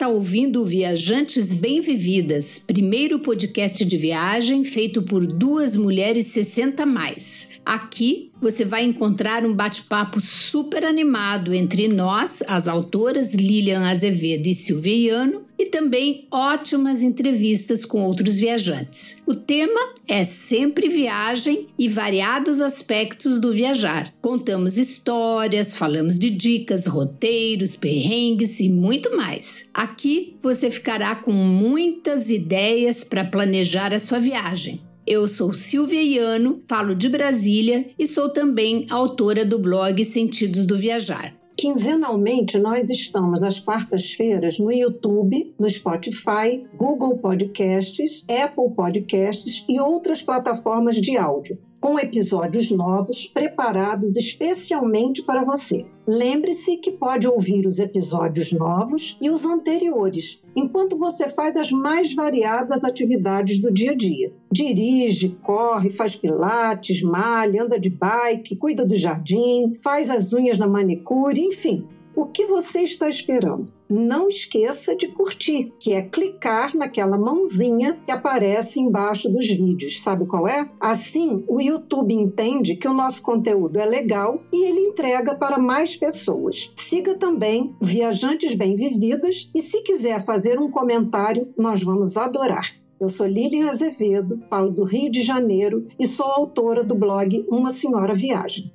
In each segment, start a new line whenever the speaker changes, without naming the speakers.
está ouvindo Viajantes Bem-Vividas, primeiro podcast de viagem feito por duas mulheres 60 mais. Aqui você vai encontrar um bate-papo super animado entre nós, as autoras Lilian Azevedo e Silveiano, e também ótimas entrevistas com outros viajantes. O tema é sempre viagem e variados aspectos do viajar. Contamos histórias, falamos de dicas, roteiros, perrengues e muito mais. Aqui você ficará com muitas ideias para planejar a sua viagem. Eu sou Silvia Iano, falo de Brasília e sou também autora do blog Sentidos do Viajar.
Quinzenalmente, nós estamos às quartas-feiras no YouTube, no Spotify, Google Podcasts, Apple Podcasts e outras plataformas de áudio, com episódios novos preparados especialmente para você. Lembre-se que pode ouvir os episódios novos e os anteriores, enquanto você faz as mais variadas atividades do dia a dia. Dirige, corre, faz pilates, malha, anda de bike, cuida do jardim, faz as unhas na manicure, enfim. O que você está esperando? Não esqueça de curtir, que é clicar naquela mãozinha que aparece embaixo dos vídeos. Sabe qual é? Assim, o YouTube entende que o nosso conteúdo é legal e ele entrega para mais pessoas. Siga também Viajantes Bem Vividas e se quiser fazer um comentário, nós vamos adorar. Eu sou Lilian Azevedo, falo do Rio de Janeiro e sou autora do blog Uma Senhora Viagem.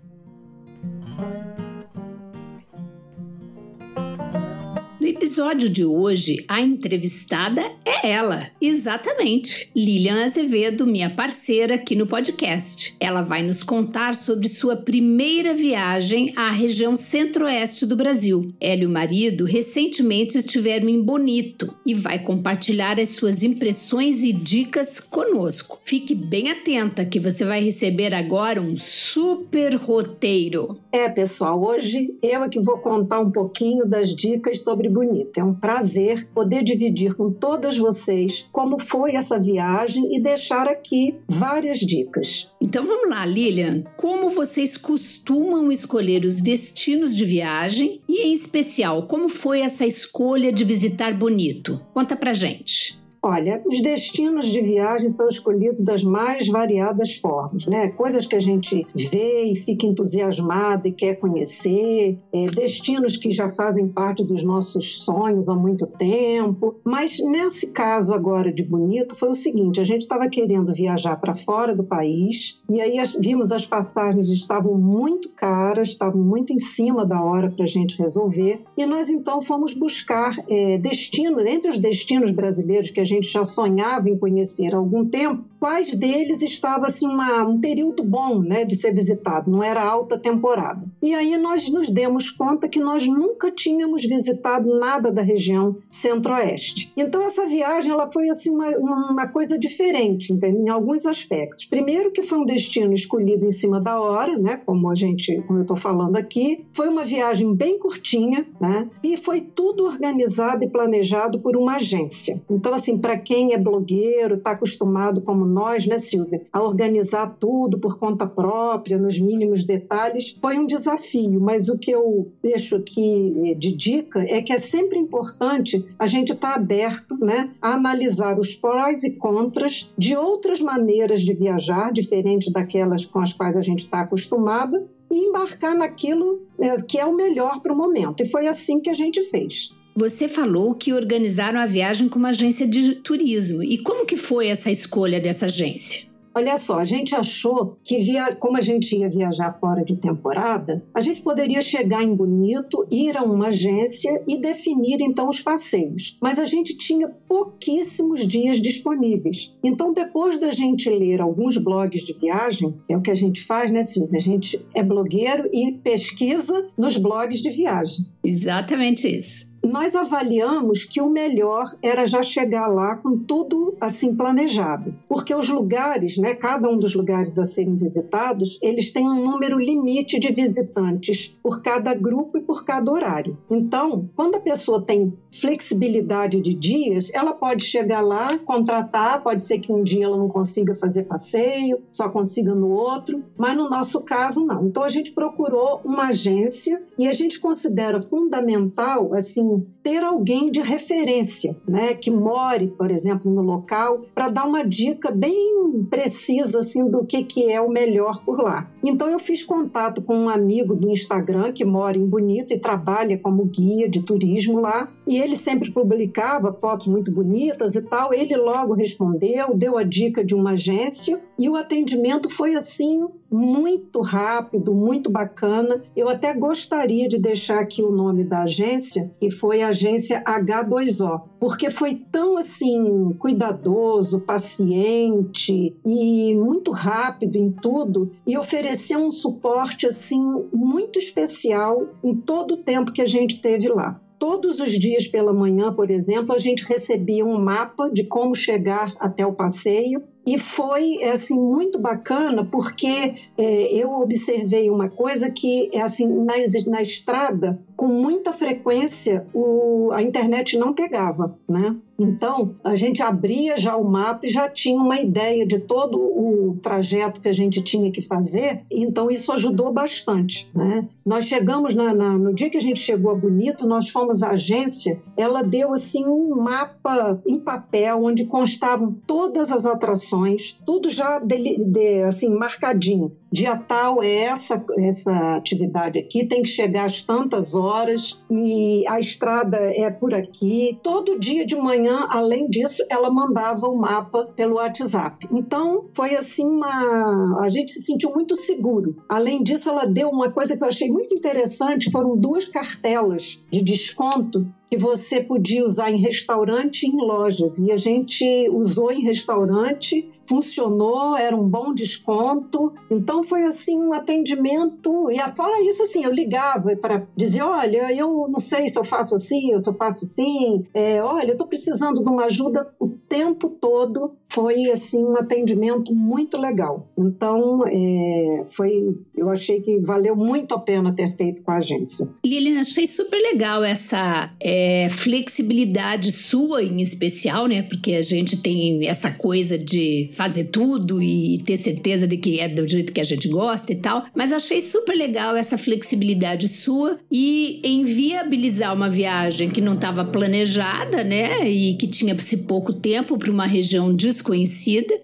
Episódio de hoje, a entrevistada é ela, exatamente, Lilian Azevedo, minha parceira aqui no podcast. Ela vai nos contar sobre sua primeira viagem à região centro-oeste do Brasil. Ela e o marido recentemente estiveram em Bonito e vai compartilhar as suas impressões e dicas conosco. Fique bem atenta que você vai receber agora um super roteiro.
É, pessoal, hoje eu é que vou contar um pouquinho das dicas sobre bonita. É um prazer poder dividir com todas vocês como foi essa viagem e deixar aqui várias dicas.
Então vamos lá, Lilian. Como vocês costumam escolher os destinos de viagem e, em especial, como foi essa escolha de visitar Bonito? Conta pra gente.
Olha, os destinos de viagem são escolhidos das mais variadas formas, né? Coisas que a gente vê e fica entusiasmado e quer conhecer, é, destinos que já fazem parte dos nossos sonhos há muito tempo. Mas nesse caso agora de Bonito foi o seguinte: a gente estava querendo viajar para fora do país e aí as, vimos as passagens estavam muito caras, estavam muito em cima da hora para a gente resolver e nós então fomos buscar é, destinos entre os destinos brasileiros que a gente gente já sonhava em conhecer há algum tempo, quais deles estava assim uma, um período bom né, de ser visitado, não era alta temporada. E aí nós nos demos conta que nós nunca tínhamos visitado nada da região centro-oeste. Então essa viagem ela foi assim uma, uma coisa diferente entende? em alguns aspectos. Primeiro que foi um destino escolhido em cima da hora, né, como a gente, como eu estou falando aqui, foi uma viagem bem curtinha, né, e foi tudo organizado e planejado por uma agência. Então assim para quem é blogueiro, está acostumado, como nós, né, Silvia, a organizar tudo por conta própria, nos mínimos detalhes, foi um desafio. Mas o que eu deixo aqui eh, de dica é que é sempre importante a gente estar tá aberto né, a analisar os prós e contras de outras maneiras de viajar, diferentes daquelas com as quais a gente está acostumada, e embarcar naquilo eh, que é o melhor para o momento. E foi assim que a gente fez.
Você falou que organizaram a viagem com uma agência de turismo. E como que foi essa escolha dessa agência?
Olha só, a gente achou que, via... como a gente ia viajar fora de temporada, a gente poderia chegar em Bonito, ir a uma agência e definir então os passeios. Mas a gente tinha pouquíssimos dias disponíveis. Então, depois da gente ler alguns blogs de viagem, é o que a gente faz, né, Silvia? A gente é blogueiro e pesquisa nos blogs de viagem.
Exatamente isso.
Nós avaliamos que o melhor era já chegar lá com tudo assim planejado, porque os lugares, né, cada um dos lugares a serem visitados, eles têm um número limite de visitantes por cada grupo e por cada horário. Então, quando a pessoa tem flexibilidade de dias, ela pode chegar lá, contratar, pode ser que um dia ela não consiga fazer passeio, só consiga no outro, mas no nosso caso não. Então a gente procurou uma agência e a gente considera fundamental assim ter alguém de referência, né, que more, por exemplo, no local, para dar uma dica bem precisa assim do que que é o melhor por lá. Então eu fiz contato com um amigo do Instagram que mora em Bonito e trabalha como guia de turismo lá, e ele sempre publicava fotos muito bonitas e tal. Ele logo respondeu, deu a dica de uma agência e o atendimento foi assim muito rápido, muito bacana. Eu até gostaria de deixar aqui o nome da agência, que foi a agência H2O, porque foi tão assim cuidadoso, paciente e muito rápido em tudo e ofereceu um suporte assim muito especial em todo o tempo que a gente teve lá. Todos os dias pela manhã, por exemplo, a gente recebia um mapa de como chegar até o passeio e foi assim muito bacana porque é, eu observei uma coisa que é assim na, na estrada com muita frequência o, a internet não pegava, né? Então, a gente abria já o mapa e já tinha uma ideia de todo o trajeto que a gente tinha que fazer, então isso ajudou bastante. Né? Nós chegamos, na, na, no dia que a gente chegou a Bonito, nós fomos à agência, ela deu assim um mapa em papel onde constavam todas as atrações, tudo já de, de, assim marcadinho dia tal é essa, essa atividade aqui, tem que chegar às tantas horas e a estrada é por aqui. Todo dia de manhã, além disso, ela mandava o mapa pelo WhatsApp. Então, foi assim uma. A gente se sentiu muito seguro. Além disso, ela deu uma coisa que eu achei muito interessante: foram duas cartelas de desconto que você podia usar em restaurante e em lojas. E a gente usou em restaurante, funcionou, era um bom desconto. Então foi assim um atendimento. E fora isso, assim, eu ligava para dizer: olha, eu não sei se eu faço assim, ou se eu faço assim. É, olha, eu estou precisando de uma ajuda o tempo todo. Foi assim um atendimento muito legal. Então é, foi, eu achei que valeu muito a pena ter feito com a agência.
Lilian, achei super legal essa é, flexibilidade sua em especial, né? Porque a gente tem essa coisa de fazer tudo e ter certeza de que é do jeito que a gente gosta e tal. Mas achei super legal essa flexibilidade sua e em viabilizar uma viagem que não estava planejada, né? E que tinha-se pouco tempo para uma região desconhecida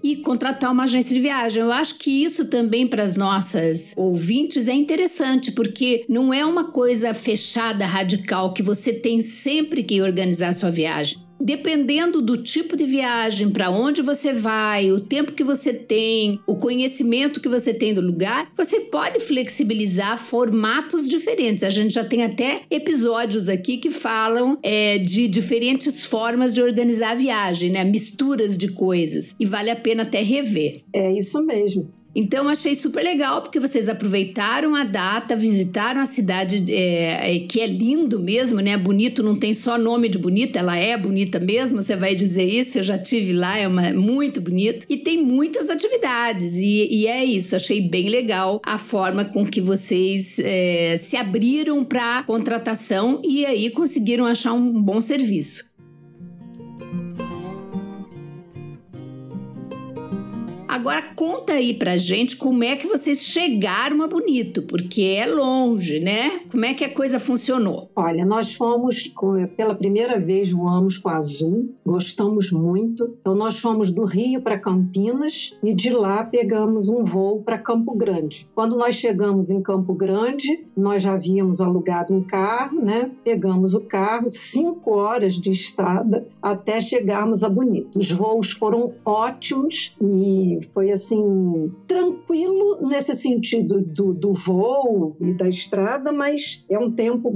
e contratar uma agência de viagem. Eu acho que isso também para as nossas ouvintes é interessante, porque não é uma coisa fechada, radical, que você tem sempre que organizar a sua viagem dependendo do tipo de viagem, para onde você vai, o tempo que você tem, o conhecimento que você tem do lugar, você pode flexibilizar formatos diferentes. A gente já tem até episódios aqui que falam é, de diferentes formas de organizar a viagem, né? Misturas de coisas. E vale a pena até rever.
É isso mesmo.
Então achei super legal porque vocês aproveitaram a data, visitaram a cidade é, é, que é lindo mesmo, né? Bonito não tem só nome de bonito, ela é bonita mesmo. Você vai dizer isso? Eu já tive lá, é uma, muito bonito e tem muitas atividades e, e é isso. Achei bem legal a forma com que vocês é, se abriram para contratação e aí conseguiram achar um bom serviço. Agora conta aí pra gente como é que vocês chegaram a Bonito, porque é longe, né? Como é que a coisa funcionou?
Olha, nós fomos pela primeira vez voamos com a Azul, gostamos muito. Então nós fomos do Rio para Campinas e de lá pegamos um voo para Campo Grande. Quando nós chegamos em Campo Grande, nós já havíamos alugado um carro, né? Pegamos o carro, cinco horas de estrada até chegarmos a Bonito. Os voos foram ótimos e foi assim tranquilo nesse sentido do, do voo e da estrada, mas é um tempo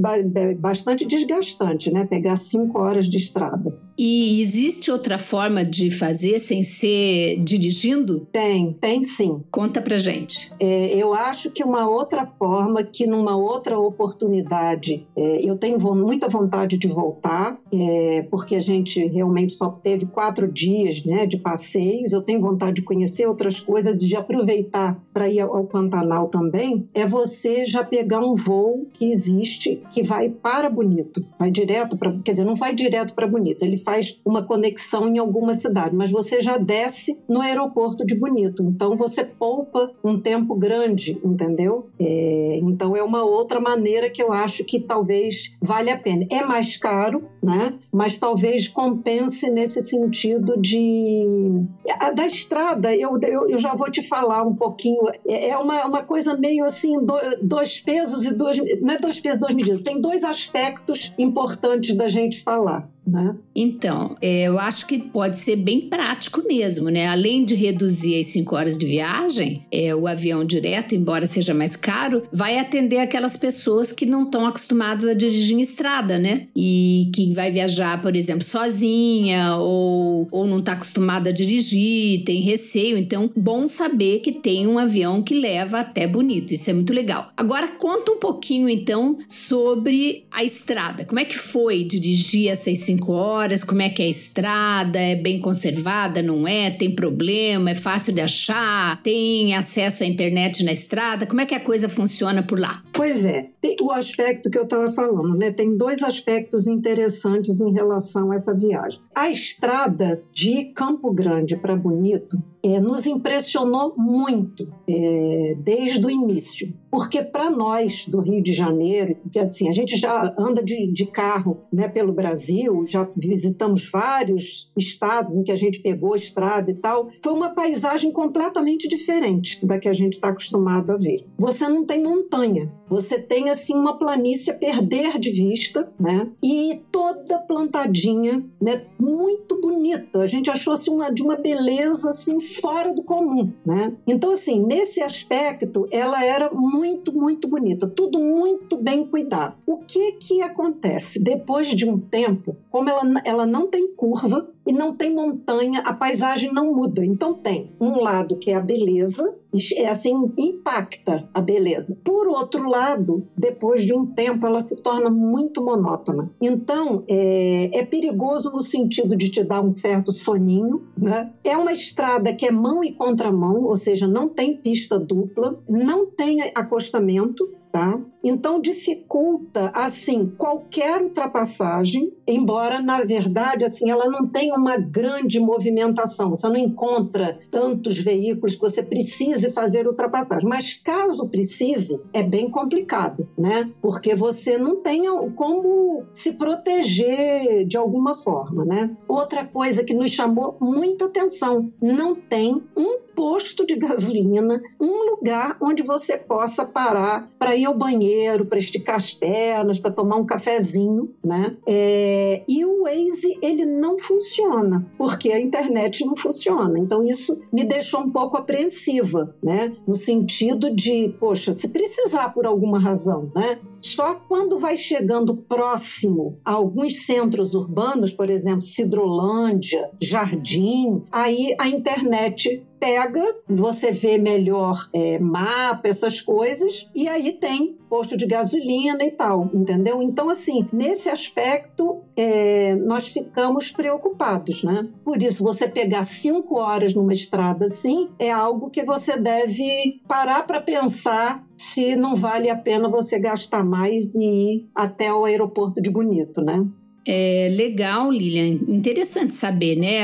bastante desgastante, né? Pegar cinco horas de estrada.
E existe outra forma de fazer sem ser dirigindo?
Tem, tem sim.
Conta pra gente.
É, eu acho que uma outra forma, que numa outra oportunidade, é, eu tenho muita vontade de voltar, é, porque a gente realmente só teve quatro dias né, de passeios, eu tenho vontade de conhecer outras coisas, de aproveitar para ir ao Pantanal também, é você já pegar um voo que existe, que vai para Bonito, vai direto para, quer dizer, não vai direto para Bonito, ele faz uma conexão em alguma cidade, mas você já desce no aeroporto de Bonito. Então você poupa um tempo grande, entendeu? É, então é uma outra maneira que eu acho que talvez vale a pena. É mais caro, né? Mas talvez compense nesse sentido de a da estrada. Eu, eu, eu já vou te falar um pouquinho. É, é uma, uma coisa meio assim do, dois pesos e dois não é dois pesos duas medidas. Tem dois aspectos importantes da gente falar. Né?
Então, é, eu acho que pode ser bem prático mesmo, né? Além de reduzir as cinco horas de viagem, é, o avião direto, embora seja mais caro, vai atender aquelas pessoas que não estão acostumadas a dirigir em estrada, né? E que vai viajar, por exemplo, sozinha ou, ou não está acostumada a dirigir, tem receio. Então, bom saber que tem um avião que leva até bonito. Isso é muito legal. Agora, conta um pouquinho, então, sobre a estrada. Como é que foi dirigir essas cinco cinco horas, como é que é a estrada, é bem conservada, não é, tem problema, é fácil de achar, tem acesso à internet na estrada, como é que a coisa funciona por lá?
Pois é, tem o aspecto que eu estava falando, né? Tem dois aspectos interessantes em relação a essa viagem. A estrada de Campo Grande para Bonito é, nos impressionou muito é, desde o início, porque para nós do Rio de Janeiro, que assim a gente já anda de, de carro né, pelo Brasil, já visitamos vários estados em que a gente pegou estrada e tal, foi uma paisagem completamente diferente da que a gente está acostumado a ver. Você não tem montanha, você tem assim uma planície a perder de vista, né? E toda plantadinha, né? Muito bonita. A gente achou assim uma de uma beleza assim fora do comum, né? Então, assim, nesse aspecto, ela era muito, muito bonita, tudo muito bem cuidado. O que que acontece? Depois de um tempo, como ela, ela não tem curva e não tem montanha, a paisagem não muda. Então, tem um lado que é a beleza, é assim, impacta a beleza. Por outro lado, depois de um tempo, ela se torna muito monótona. Então, é, é perigoso no sentido de te dar um certo soninho, né? É uma estrada que é mão e contramão, ou seja, não tem pista dupla, não tem acostamento, tá? Então dificulta assim qualquer ultrapassagem, embora na verdade assim ela não tenha uma grande movimentação. Você não encontra tantos veículos que você precise fazer ultrapassagem, mas caso precise é bem complicado, né? Porque você não tem como se proteger de alguma forma, né? Outra coisa que nos chamou muita atenção, não tem um posto de gasolina, um lugar onde você possa parar para ir ao banheiro, para esticar as pernas, para tomar um cafezinho, né? É, e o Waze ele não funciona porque a internet não funciona. Então isso me deixou um pouco apreensiva, né? No sentido de, poxa, se precisar por alguma razão, né? Só quando vai chegando próximo a alguns centros urbanos, por exemplo, Cidrolândia, Jardim, aí a internet pega, você vê melhor é, mapa, essas coisas, e aí tem posto de gasolina e tal, entendeu? Então, assim, nesse aspecto, é, nós ficamos preocupados, né? Por isso, você pegar cinco horas numa estrada assim é algo que você deve parar para pensar se não vale a pena você gastar mais e ir até o aeroporto de Bonito, né?
É legal, Lilian. Interessante saber, né?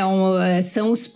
É são os,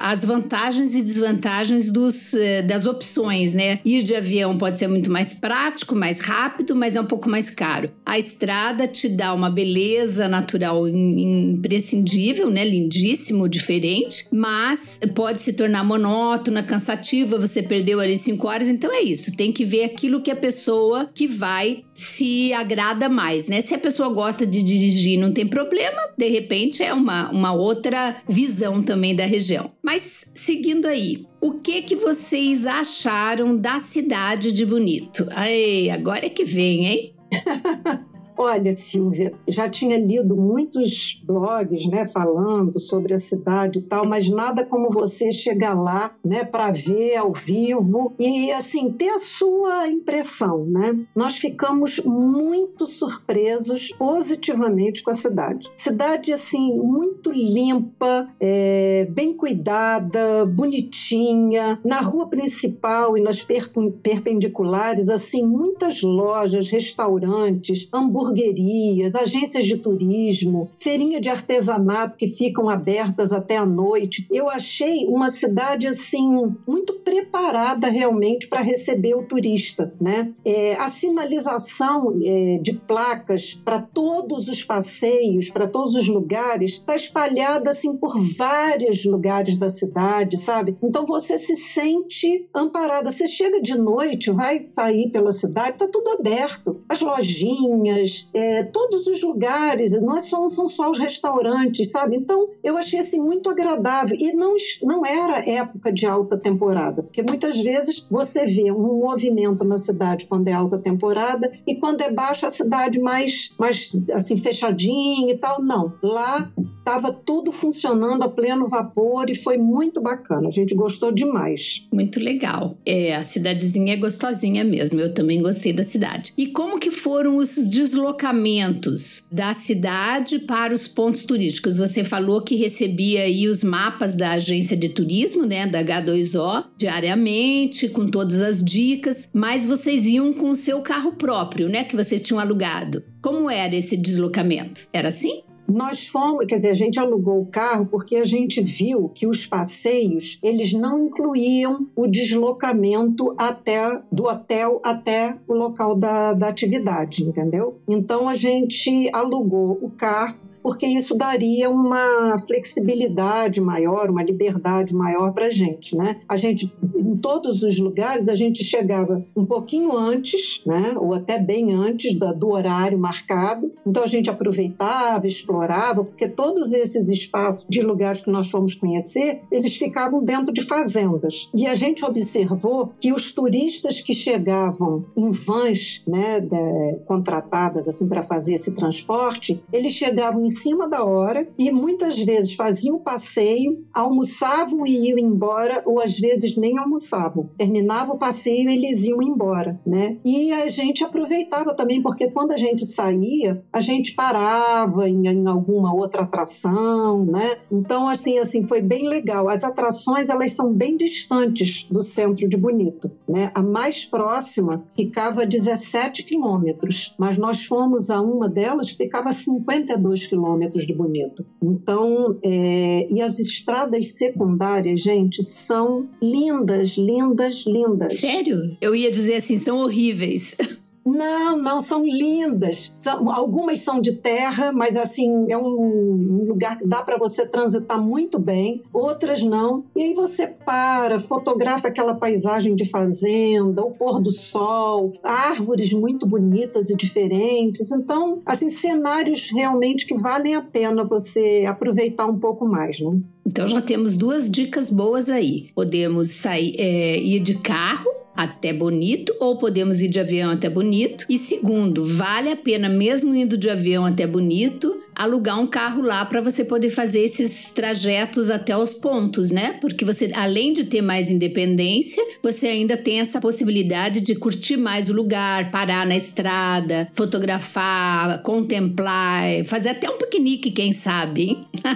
as vantagens e desvantagens dos, é, das opções, né? Ir de avião pode ser muito mais prático, mais rápido, mas é um pouco mais caro. A estrada te dá uma beleza natural imprescindível, né? Lindíssimo, diferente, mas pode se tornar monótona, cansativa. Você perdeu ali cinco horas, então é isso. Tem que ver aquilo que a pessoa que vai se agrada mais, né? Se a pessoa gosta de dirigir, não tem problema, de repente é uma, uma outra visão também da região. Mas seguindo aí, o que que vocês acharam da cidade de Bonito? Aí, agora é que vem, hein?
Olha, Silvia, já tinha lido muitos blogs, né, falando sobre a cidade e tal, mas nada como você chegar lá, né, para ver ao vivo e assim ter a sua impressão, né? Nós ficamos muito surpresos positivamente com a cidade. Cidade assim muito limpa, é, bem cuidada, bonitinha. Na rua principal e nas perpendiculares, assim muitas lojas, restaurantes, hambúrgueres hamburguerias, agências de turismo, feirinha de artesanato que ficam abertas até a noite. Eu achei uma cidade assim muito preparada realmente para receber o turista, né? É, a sinalização é, de placas para todos os passeios, para todos os lugares, está espalhada assim por vários lugares da cidade, sabe? Então você se sente amparada. Você chega de noite, vai sair pela cidade, está tudo aberto. As lojinhas, é, todos os lugares, não é são, são só os restaurantes, sabe? Então, eu achei assim muito agradável. E não, não era época de alta temporada, porque muitas vezes você vê um movimento na cidade quando é alta temporada e quando é baixa a cidade mais, mais assim, fechadinha e tal. Não. Lá estava tudo funcionando a pleno vapor e foi muito bacana. A gente gostou demais.
Muito legal. É, a cidadezinha é gostosinha mesmo. Eu também gostei da cidade. E como que foram os deslocamentos deslocamentos da cidade para os pontos turísticos. Você falou que recebia aí os mapas da agência de turismo, né, da H2O, diariamente, com todas as dicas, mas vocês iam com o seu carro próprio, né, que vocês tinham alugado. Como era esse deslocamento? Era assim?
Nós fomos, quer dizer, a gente alugou o carro porque a gente viu que os passeios, eles não incluíam o deslocamento até do hotel até o local da, da atividade, entendeu? Então a gente alugou o carro porque isso daria uma flexibilidade maior, uma liberdade maior para a gente, né? A gente, em todos os lugares, a gente chegava um pouquinho antes, né? Ou até bem antes do, do horário marcado. Então a gente aproveitava, explorava, porque todos esses espaços de lugares que nós fomos conhecer, eles ficavam dentro de fazendas. E a gente observou que os turistas que chegavam em vans, né, de, contratadas assim para fazer esse transporte, eles chegavam em cima da hora e muitas vezes faziam o passeio, almoçavam e iam embora, ou às vezes nem almoçavam. Terminava o passeio e eles iam embora, né? E a gente aproveitava também, porque quando a gente saía, a gente parava em, em alguma outra atração, né? Então, assim, assim, foi bem legal. As atrações, elas são bem distantes do centro de Bonito, né? A mais próxima ficava a 17 quilômetros, mas nós fomos a uma delas que ficava a 52 quilômetros quilômetros de Bonito. Então, é, e as estradas secundárias, gente, são lindas, lindas, lindas.
Sério? Eu ia dizer assim, são horríveis.
Não, não, são lindas. São, algumas são de terra, mas assim, é um, lugar que dá para você transitar muito bem, outras não. E aí você para, fotografa aquela paisagem de fazenda, o pôr do sol, árvores muito bonitas e diferentes. Então, assim, cenários realmente que valem a pena você aproveitar um pouco mais, né?
Então já temos duas dicas boas aí. Podemos sair, é, ir de carro até Bonito ou podemos ir de avião até Bonito. E segundo, vale a pena, mesmo indo de avião até Bonito, alugar um carro lá para você poder fazer esses trajetos até os pontos, né? Porque você, além de ter mais independência, você ainda tem essa possibilidade de curtir mais o lugar, parar na estrada, fotografar, contemplar, fazer até um piquenique, quem sabe?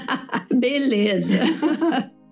Beleza.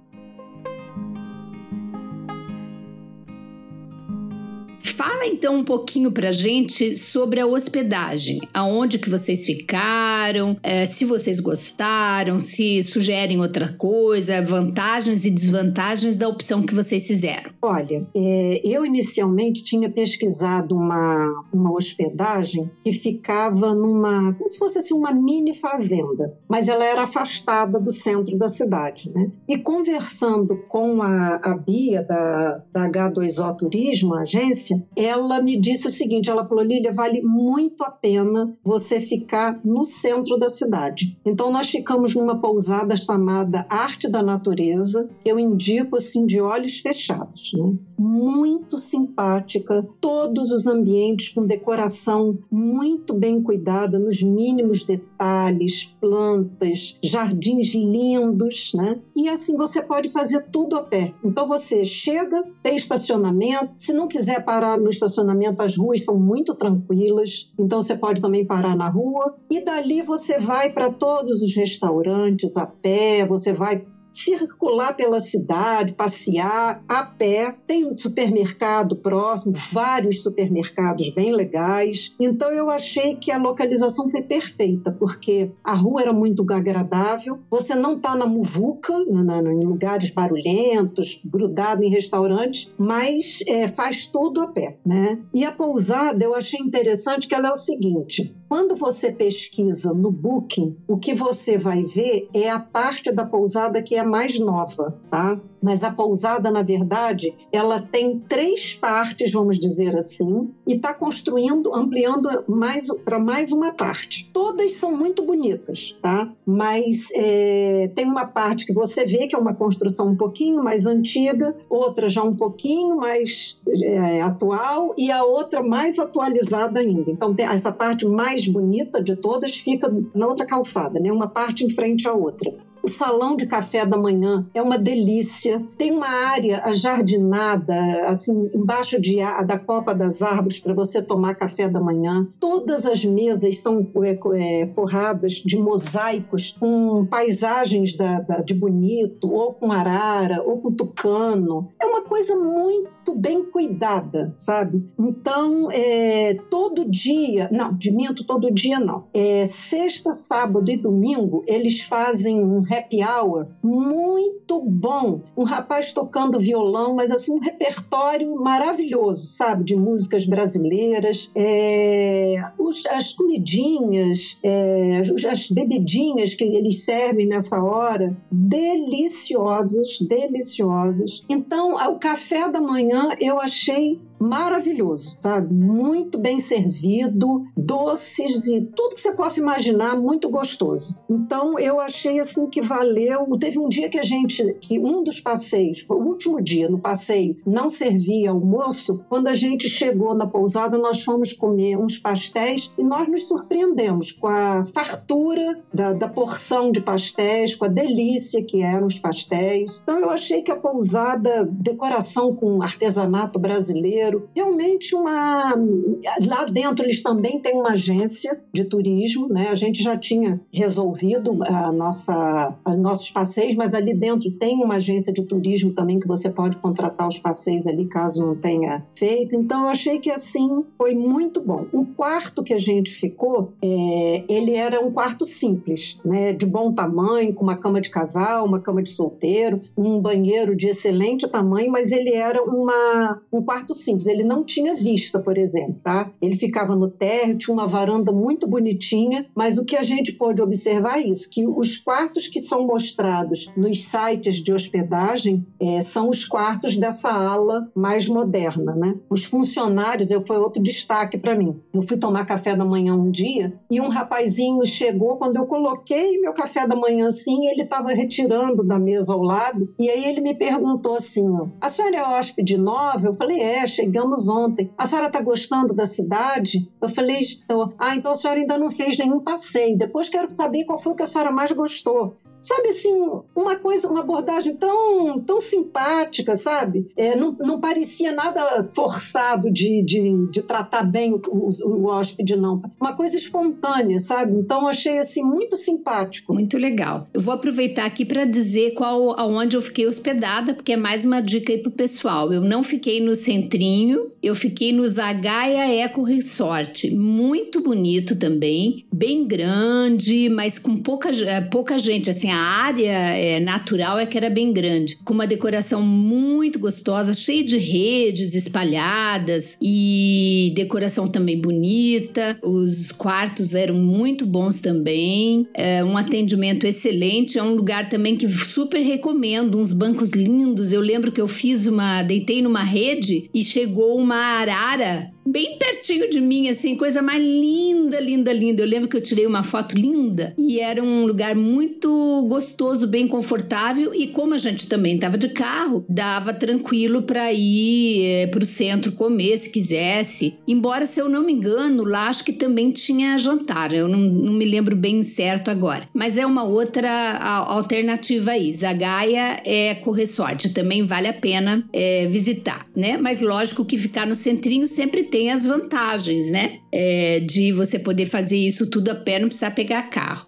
Fala então um pouquinho pra gente sobre a hospedagem. Aonde que vocês ficaram, é, se vocês gostaram, se sugerem outra coisa, vantagens e desvantagens da opção que vocês fizeram.
Olha, é, eu inicialmente tinha pesquisado uma, uma hospedagem que ficava numa, como se fosse assim, uma mini fazenda, mas ela era afastada do centro da cidade, né? E conversando com a, a Bia da, da H2O Turismo, a agência, ela me disse o seguinte: ela falou, Lília, vale muito a pena você ficar no centro da cidade. Então nós ficamos numa pousada chamada Arte da Natureza, que eu indico assim de olhos fechados, né? Muito simpática, todos os ambientes com decoração muito bem cuidada, nos mínimos detalhes, plantas, jardins lindos, né? E assim você pode fazer tudo a pé. Então você chega, tem estacionamento, se não quiser parar no estacionamento, as ruas são muito tranquilas, então você pode também parar na rua e dali você vai para todos os restaurantes a pé, você vai circular pela cidade, passear a pé. Tem supermercado próximo, vários supermercados bem legais. Então eu achei que a localização foi perfeita, porque a rua era muito agradável, você não está na muvuca, na, na, em lugares barulhentos, grudado em restaurantes, mas é, faz tudo a pé, né? E a pousada eu achei interessante que ela é o seguinte: quando você pesquisa no Booking, o que você vai ver é a parte da pousada que é mais nova, tá? Mas a pousada, na verdade, ela tem três partes, vamos dizer assim, e está construindo, ampliando mais para mais uma parte. Todas são muito bonitas, tá? Mas é, tem uma parte que você vê que é uma construção um pouquinho mais antiga, outra já um pouquinho mais é, atual e a outra mais atualizada ainda. Então, tem essa parte mais mais bonita de todas fica na outra calçada, né? Uma parte em frente à outra. O salão de café da manhã é uma delícia. Tem uma área ajardinada, assim, embaixo de, da copa das árvores para você tomar café da manhã. Todas as mesas são é, é, forradas de mosaicos com paisagens da, da, de bonito, ou com arara, ou com tucano. É uma coisa muito bem cuidada, sabe? Então, é, todo dia, não, de minto, todo dia não. É, sexta, sábado e domingo, eles fazem um happy hour muito bom. Um rapaz tocando violão, mas assim, um repertório maravilhoso, sabe? De músicas brasileiras, é, os, as comidinhas, é, as bebidinhas que eles servem nessa hora, deliciosas, deliciosas. Então, o café da manhã eu achei maravilhoso, sabe? Muito bem servido, doces e tudo que você possa imaginar, muito gostoso. Então eu achei assim que valeu. Teve um dia que a gente, que um dos passeios, foi o último dia no passeio, não servia almoço. Quando a gente chegou na pousada, nós fomos comer uns pastéis e nós nos surpreendemos com a fartura da, da porção de pastéis, com a delícia que eram os pastéis. Então eu achei que a pousada, decoração com artesanato brasileiro, realmente uma. Lá dentro eles também têm uma agência de turismo, né? A gente já tinha resolvido a nossa, os nossos passeios, mas ali dentro tem uma agência de turismo também que você pode contratar os passeios ali caso não tenha feito. Então eu achei que assim foi muito bom. O quarto que a gente ficou, é, ele era um quarto simples, né? De bom tamanho, com uma cama de casal, uma cama de solteiro, um banheiro de excelente tamanho, mas ele era uma, um quarto simples ele não tinha vista, por exemplo, tá? Ele ficava no térreo, tinha uma varanda muito bonitinha, mas o que a gente pode observar é isso, que os quartos que são mostrados nos sites de hospedagem é, são os quartos dessa ala mais moderna, né? Os funcionários, eu foi outro destaque para mim. Eu fui tomar café da manhã um dia e um rapazinho chegou quando eu coloquei meu café da manhã assim, ele estava retirando da mesa ao lado e aí ele me perguntou assim: "A senhora é hóspede nova?" Eu falei: "É, chegamos ontem. A senhora está gostando da cidade? Eu falei, estou. Ah, então a senhora ainda não fez nenhum passeio. Depois quero saber qual foi o que a senhora mais gostou. Sabe assim, uma coisa, uma abordagem tão, tão simpática, sabe? É, não, não parecia nada forçado de, de, de tratar bem o, o, o, hóspede, não. Uma coisa espontânea, sabe? Então achei assim muito simpático.
Muito legal. Eu vou aproveitar aqui para dizer qual aonde eu fiquei hospedada, porque é mais uma dica aí pro pessoal. Eu não fiquei no centrinho, eu fiquei no Zagaia Eco Resort. Muito bonito também, bem grande, mas com pouca, pouca gente, assim, a área é, natural é que era bem grande, com uma decoração muito gostosa, cheia de redes espalhadas e decoração também bonita. Os quartos eram muito bons também, é, um atendimento excelente. É um lugar também que super recomendo, uns bancos lindos. Eu lembro que eu fiz uma, deitei numa rede e chegou uma arara bem pertinho de mim, assim, coisa mais linda, linda, linda. Eu lembro que eu tirei uma foto linda e era um lugar muito gostoso, bem confortável. E como a gente também estava de carro, dava tranquilo para ir é, para o centro comer se quisesse. Embora, se eu não me engano, lá acho que também tinha jantar. Eu não, não me lembro bem certo agora. Mas é uma outra alternativa aí. Zagaia é Corressorte, também vale a pena é, visitar, né? Mas lógico que ficar no centrinho sempre tem as vantagens, né? É, de você poder fazer isso tudo a pé, não precisar pegar carro.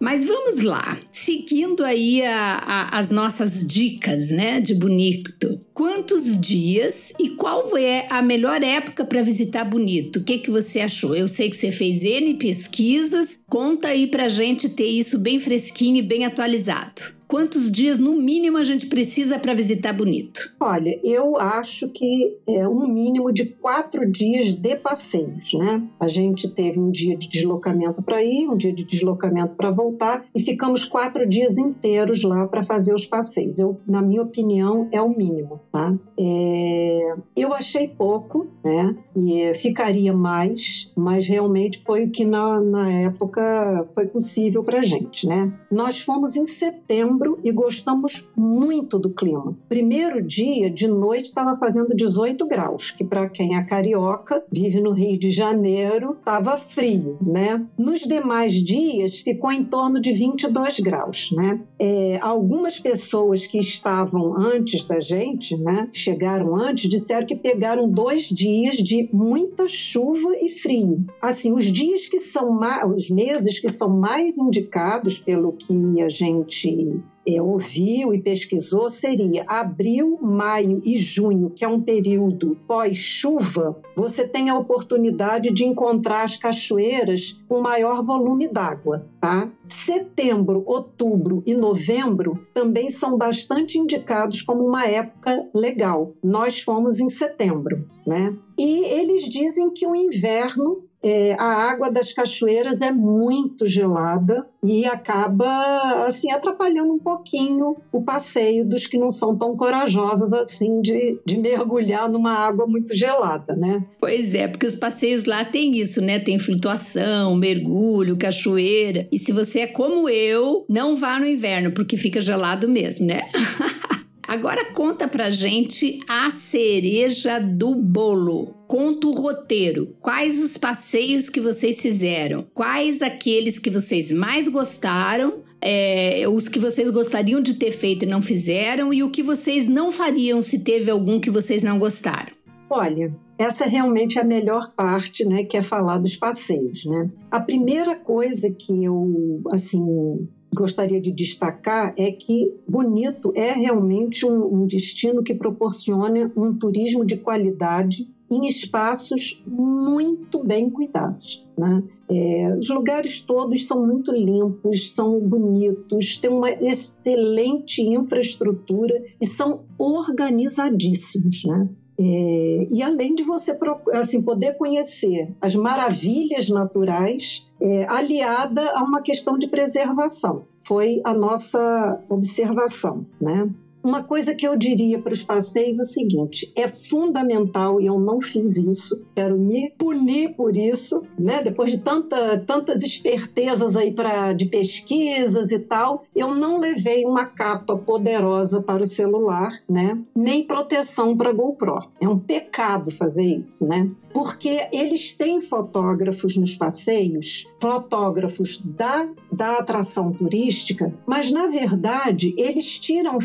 Mas vamos lá, seguindo aí a, a, as nossas dicas, né, de bonito. Quantos dias e qual é a melhor época para visitar Bonito? O que que você achou? Eu sei que você fez N pesquisas. Conta aí pra gente ter isso bem fresquinho e bem atualizado. Quantos dias, no mínimo, a gente precisa para visitar Bonito?
Olha, eu acho que é um mínimo de quatro dias de passeios, né? A gente teve um dia de deslocamento para ir, um dia de deslocamento para voltar e ficamos quatro dias inteiros lá para fazer os passeios. Eu, na minha opinião, é o mínimo, tá? É... Eu achei pouco, né? E ficaria mais, mas realmente foi o que na, na época foi possível para gente, né? Nós fomos em setembro e gostamos muito do clima. Primeiro dia, de noite, estava fazendo 18 graus, que para quem é carioca, vive no Rio de Janeiro, estava frio, né? Nos demais dias, ficou em torno de 22 graus, né? É, algumas pessoas que estavam antes da gente, né, chegaram antes, disseram que pegaram dois dias de muita chuva e frio. Assim, os dias que são mais, os meses que são mais indicados pelo que a gente é, ouviu e pesquisou seria abril, maio e junho, que é um período pós-chuva, você tem a oportunidade de encontrar as cachoeiras com maior volume d'água, tá? Setembro, outubro e novembro também são bastante indicados como uma época legal. Nós fomos em setembro, né? E eles dizem que o inverno é, a água das cachoeiras é muito gelada e acaba assim atrapalhando um pouquinho o passeio dos que não são tão corajosos assim de, de mergulhar numa água muito gelada, né?
Pois é, porque os passeios lá tem isso, né? Tem flutuação, mergulho, cachoeira. E se você é como eu, não vá no inverno, porque fica gelado mesmo, né? Agora conta pra gente a cereja do bolo. Conta o roteiro. Quais os passeios que vocês fizeram? Quais aqueles que vocês mais gostaram? É, os que vocês gostariam de ter feito e não fizeram? E o que vocês não fariam se teve algum que vocês não gostaram?
Olha, essa realmente é a melhor parte, né, que é falar dos passeios, né? A primeira coisa que eu, assim, gostaria de destacar é que Bonito é realmente um, um destino que proporciona um turismo de qualidade em espaços muito bem cuidados. Né? É, os lugares todos são muito limpos, são bonitos, têm uma excelente infraestrutura e são organizadíssimos. Né? É, e além de você assim, poder conhecer as maravilhas naturais, é, aliada a uma questão de preservação. Foi a nossa observação. Né? Uma coisa que eu diria para os passeios é o seguinte: é fundamental, e eu não fiz isso, quero me punir por isso, né? Depois de tanta, tantas espertezas aí pra, de pesquisas e tal, eu não levei uma capa poderosa para o celular, né? Nem proteção para GoPro. É um pecado fazer isso, né? porque eles têm fotógrafos nos passeios, fotógrafos da, da atração turística, mas na verdade eles tiram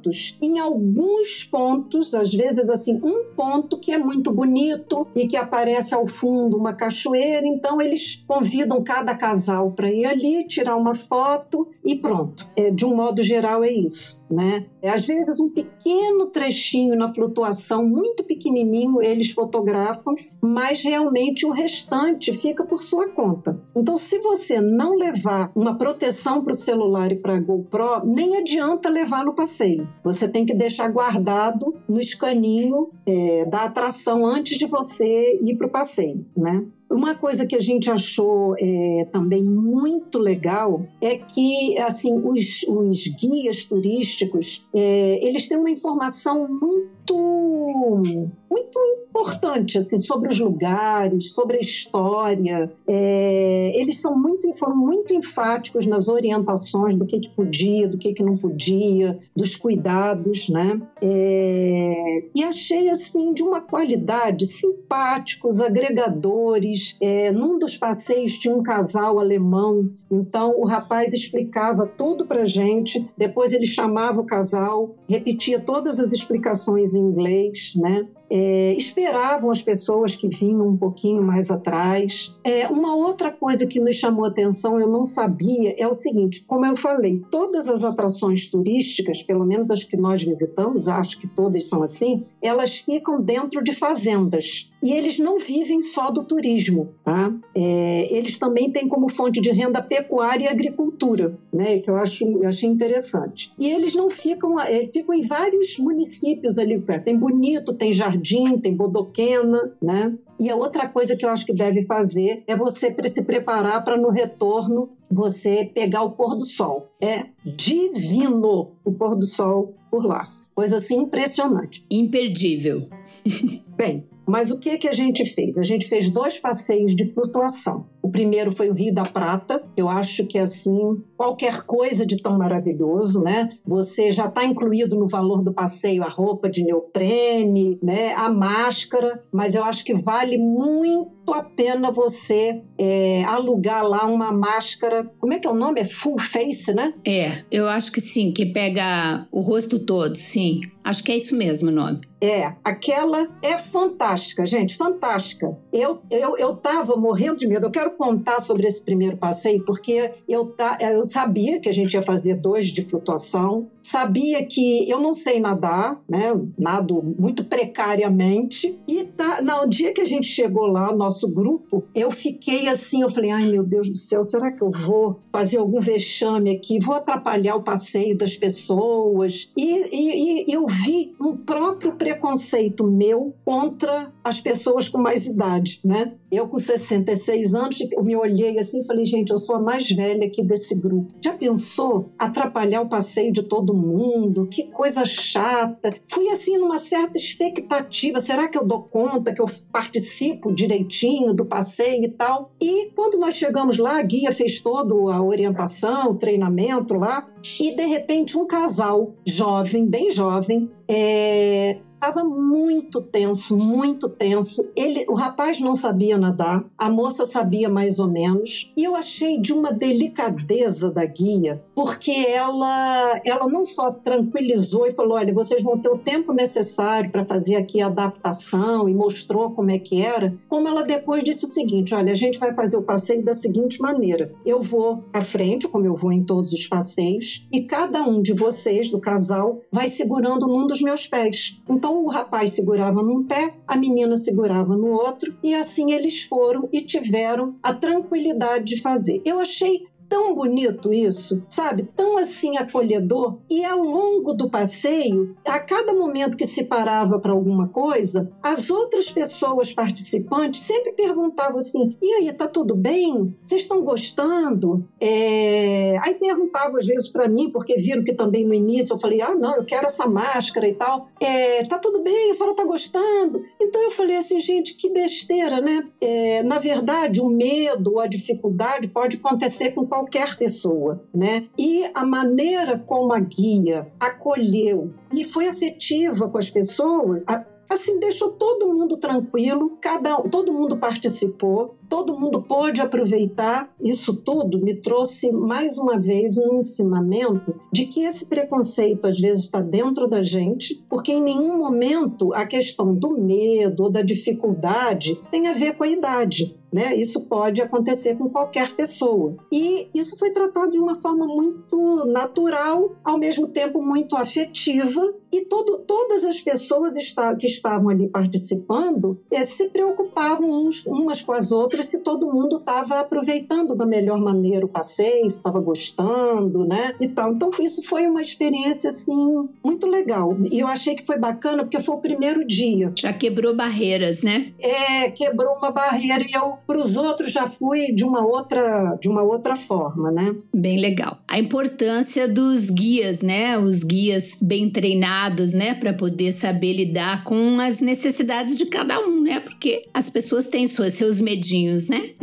fotos em alguns pontos, às vezes assim, um ponto que é muito bonito e que aparece ao fundo uma cachoeira, então eles convidam cada casal para ir ali, tirar uma foto e pronto. É, de um modo geral é isso. Né? Às vezes um pequeno trechinho na flutuação, muito pequenininho, eles fotografam, mas realmente o restante fica por sua conta. Então, se você não levar uma proteção para o celular e para a GoPro, nem adianta levar no passeio. Você tem que deixar guardado no escaninho é, da atração antes de você ir para o passeio, né? Uma coisa que a gente achou é, também muito legal é que assim os, os guias turísticos é, eles têm uma informação muito muito importante assim sobre os lugares, sobre a história. É, eles são muito foram muito enfáticos nas orientações do que, que podia, do que, que não podia, dos cuidados, né? É, e achei assim de uma qualidade simpáticos, agregadores. É, num dos passeios tinha um casal alemão, então o rapaz explicava tudo para gente. Depois ele chamava o casal, repetia todas as explicações em inglês, né? É, esperavam as pessoas que vinham um pouquinho mais atrás. É, uma outra coisa que nos chamou atenção, eu não sabia, é o seguinte: como eu falei, todas as atrações turísticas, pelo menos as que nós visitamos, acho que todas são assim, elas ficam dentro de fazendas. E eles não vivem só do turismo, tá? É, eles também têm como fonte de renda pecuária e agricultura, né? Que eu acho eu achei interessante. E eles não ficam, eles é, ficam em vários municípios ali perto. Tem Bonito, tem Jardim, tem Bodoquena, né? E a outra coisa que eu acho que deve fazer é você se preparar para no retorno você pegar o pôr do sol. É divino o pôr do sol por lá. Coisa assim impressionante.
Imperdível.
Bem, mas o que, que a gente fez? A gente fez dois passeios de flutuação. O primeiro foi o Rio da Prata. Eu acho que assim, qualquer coisa de tão maravilhoso, né? Você já está incluído no valor do passeio a roupa de neoprene, né? A máscara, mas eu acho que vale muito a pena você é, alugar lá uma máscara. Como é que é o nome? É full face, né?
É, eu acho que sim, que pega o rosto todo, sim. Acho que é isso mesmo o nome.
É, aquela é fantástica, gente, fantástica. Eu, eu, eu tava morrendo de medo. Eu quero contar sobre esse primeiro passeio, porque eu, tá, eu sabia que a gente ia fazer dois de flutuação, sabia que eu não sei nadar, né? Nado muito precariamente. E tá, no dia que a gente chegou lá, nosso grupo, eu fiquei assim, eu falei, ai meu Deus do céu, será que eu vou fazer algum vexame aqui? Vou atrapalhar o passeio das pessoas? E, e, e eu vi um próprio preconceito meu contra as pessoas com mais idade, né? Eu com 66 anos, eu me olhei assim e falei, gente, eu sou a mais velha aqui desse grupo. Já pensou atrapalhar o passeio de todo mundo? Que coisa chata. Fui assim numa certa expectativa, será que eu dou conta que eu participo direitinho do passeio e tal? E quando nós chegamos lá, a guia fez toda a orientação, o treinamento lá, e de repente um casal jovem, bem jovem, é, Estava muito tenso, muito tenso. Ele, o rapaz não sabia nadar, a moça sabia mais ou menos. E eu achei de uma delicadeza da guia, porque ela, ela não só tranquilizou e falou: olha, vocês vão ter o tempo necessário para fazer aqui a adaptação e mostrou como é que era, como ela depois disse o seguinte: olha, a gente vai fazer o passeio da seguinte maneira: eu vou à frente, como eu vou em todos os passeios, e cada um de vocês, do casal, vai segurando num dos meus pés. Então, então o rapaz segurava num pé, a menina segurava no outro, e assim eles foram e tiveram a tranquilidade de fazer. Eu achei tão bonito isso, sabe? Tão assim acolhedor. E ao longo do passeio, a cada momento que se parava para alguma coisa, as outras pessoas participantes sempre perguntavam assim: e aí, tá tudo bem? Vocês estão gostando? É... Aí perguntavam às vezes para mim, porque viram que também no início eu falei: ah, não, eu quero essa máscara e tal. É, tá tudo bem, a senhora tá gostando? Então eu falei assim, gente, que besteira, né? É, na verdade, o medo a dificuldade pode acontecer com qualquer qualquer pessoa, né? E a maneira como a guia acolheu e foi afetiva com as pessoas, assim deixou todo mundo tranquilo, cada todo mundo participou todo mundo pôde aproveitar isso tudo, me trouxe mais uma vez um ensinamento de que esse preconceito às vezes está dentro da gente, porque em nenhum momento a questão do medo ou da dificuldade tem a ver com a idade. Né? Isso pode acontecer com qualquer pessoa. E isso foi tratado de uma forma muito natural, ao mesmo tempo muito afetiva, e todo, todas as pessoas que estavam ali participando é, se preocupavam uns, umas com as outras se todo mundo estava aproveitando da melhor maneira o passeio, estava gostando, né? E tal. Então isso foi uma experiência assim muito legal. E eu achei que foi bacana porque foi o primeiro dia.
Já quebrou barreiras, né?
É, quebrou uma barreira e eu para os outros já fui de uma outra de uma outra forma, né?
Bem legal. A importância dos guias, né? Os guias bem treinados né, para poder saber lidar com as necessidades de cada um, né? Porque as pessoas têm suas, seus medinhos, né?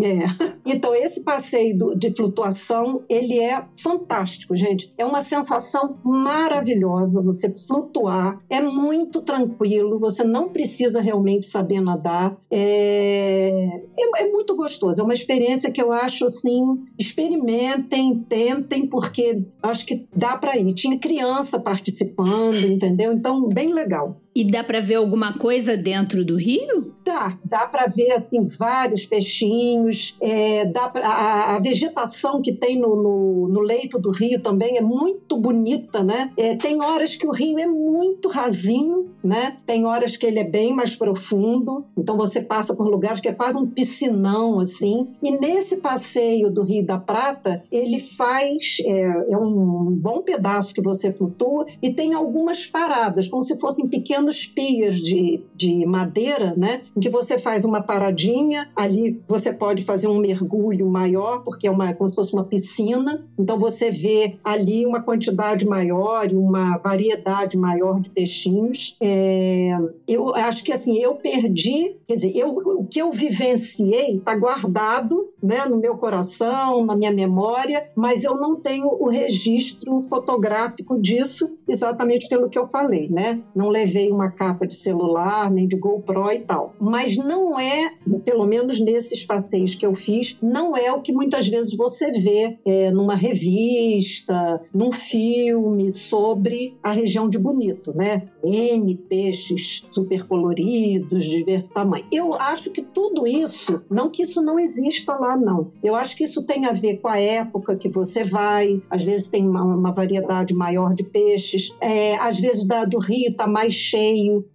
É. Então, esse passeio de flutuação, ele é fantástico, gente. É uma sensação maravilhosa você flutuar. É muito tranquilo, você não precisa realmente saber nadar. É, é, é muito gostoso. É uma experiência que eu acho assim, experimentem, tentem, porque acho que dá para ir. Tinha criança participando, entendeu? Então, bem legal.
E dá para ver alguma coisa dentro do rio?
Dá, dá para ver assim vários peixinhos. É, dá pra, a, a, vegetação que tem no, no, no, leito do rio também é muito bonita, né? É, tem horas que o rio é muito rasinho, né? Tem horas que ele é bem mais profundo. Então você passa por lugares que é quase um piscinão assim. E nesse passeio do Rio da Prata ele faz é, é um bom pedaço que você flutua e tem algumas paradas, como se fossem pequenos pequenos piers de, de madeira, né? Em que você faz uma paradinha, ali você pode fazer um mergulho maior, porque é uma, como se fosse uma piscina. Então você vê ali uma quantidade maior e uma variedade maior de peixinhos. É, eu acho que assim, eu perdi, quer dizer, eu, o que eu vivenciei está guardado né, no meu coração, na minha memória, mas eu não tenho o registro fotográfico disso, exatamente pelo que eu falei, né? Não levei uma capa de celular, nem de GoPro e tal. Mas não é, pelo menos nesses passeios que eu fiz, não é o que muitas vezes você vê é, numa revista, num filme sobre a região de Bonito, né? N peixes super coloridos, de diversos tamanhos. Eu acho que tudo isso, não que isso não exista lá, não. Eu acho que isso tem a ver com a época que você vai, às vezes tem uma, uma variedade maior de peixes, é, às vezes da, do rio está mais cheio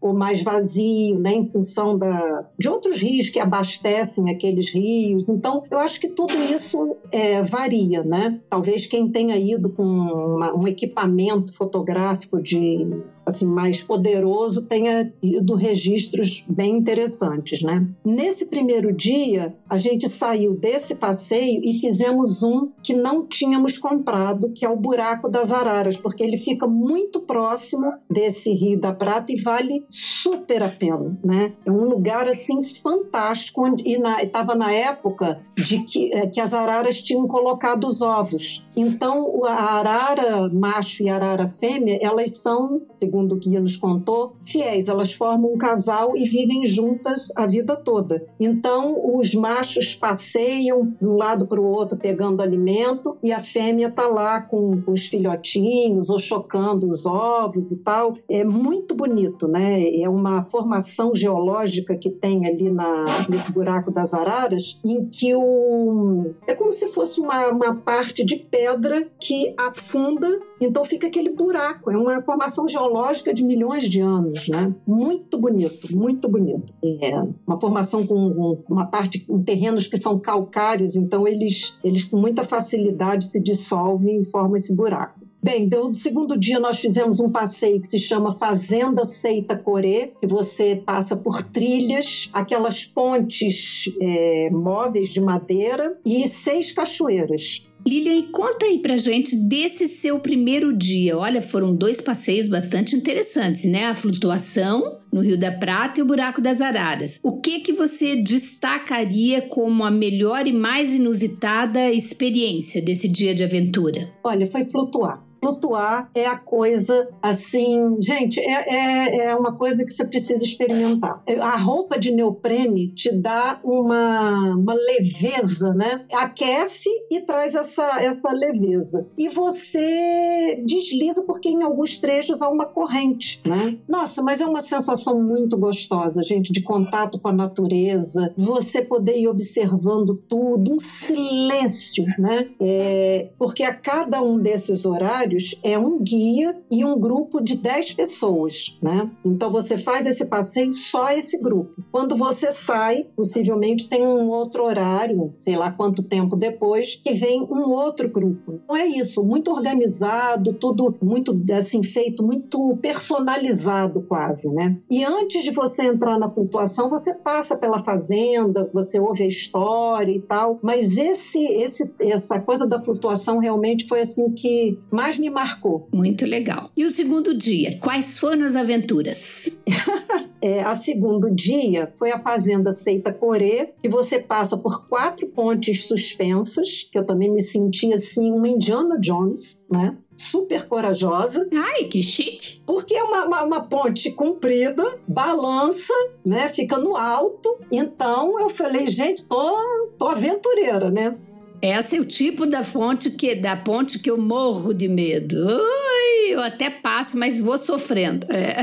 ou mais vazio, né, em função da, de outros rios que abastecem aqueles rios. Então, eu acho que tudo isso é, varia, né? Talvez quem tenha ido com uma, um equipamento fotográfico de assim mais poderoso tenha tido registros bem interessantes, né? Nesse primeiro dia, a gente saiu desse passeio e fizemos um que não tínhamos comprado, que é o Buraco das Araras, porque ele fica muito próximo desse Rio da Prata e vale super a pena, né? É um lugar assim fantástico e estava na, na, época de que, é, que as araras tinham colocado os ovos. Então, a arara macho e a arara fêmea, elas são, segundo segundo o guia nos contou, fiéis. Elas formam um casal e vivem juntas a vida toda. Então, os machos passeiam de um lado para o outro pegando alimento e a fêmea está lá com, os filhotinhos ou chocando os ovos e tal. É muito bonito, né? É uma formação geológica que tem ali na, nesse buraco das araras, em que o, é como se fosse uma, uma parte de pedra que afunda, então fica aquele buraco. É uma formação geológica geológica de milhões de anos, né? Muito bonito, muito bonito. É uma formação com uma parte em terrenos que são calcários, então eles, eles com muita facilidade se dissolvem e formam esse buraco. Bem, então, no segundo dia nós fizemos um passeio que se chama Fazenda Seita Corê, que você passa por trilhas, aquelas pontes é, móveis de madeira e seis cachoeiras.
Lilian, conta aí pra gente desse seu primeiro dia. Olha, foram dois passeios bastante interessantes, né? A flutuação no Rio da Prata e o Buraco das Araras. O que que você destacaria como a melhor e mais inusitada experiência desse dia de aventura?
Olha, foi flutuar flutuar é a coisa assim, gente, é, é, é uma coisa que você precisa experimentar. A roupa de neoprene te dá uma, uma leveza, né? Aquece e traz essa, essa leveza. E você desliza porque em alguns trechos há uma corrente, né? Nossa, mas é uma sensação muito gostosa, gente, de contato com a natureza, você poder ir observando tudo, um silêncio, né? É, porque a cada um desses horários é um guia e um grupo de 10 pessoas, né? Então você faz esse passeio só esse grupo. Quando você sai, possivelmente tem um outro horário, sei lá quanto tempo depois, que vem um outro grupo. Então é isso, muito organizado, tudo muito assim feito, muito personalizado quase, né? E antes de você entrar na flutuação, você passa pela fazenda, você ouve a história e tal, mas esse, esse, essa coisa da flutuação realmente foi assim que mais me marcou.
Muito legal. E o segundo dia, quais foram as aventuras?
é, a segundo dia foi a fazenda Seita Corê, que você passa por quatro pontes suspensas, que eu também me senti assim uma Indiana Jones, né? super corajosa.
Ai, que chique!
Porque é uma, uma, uma, ponte comprida, balança, né? Fica no alto. Então eu falei, gente, tô, tô aventureira, né?
Essa é o tipo da fonte que da ponte que eu morro de medo. Ui, eu até passo, mas vou sofrendo. É.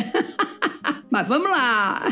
mas vamos lá.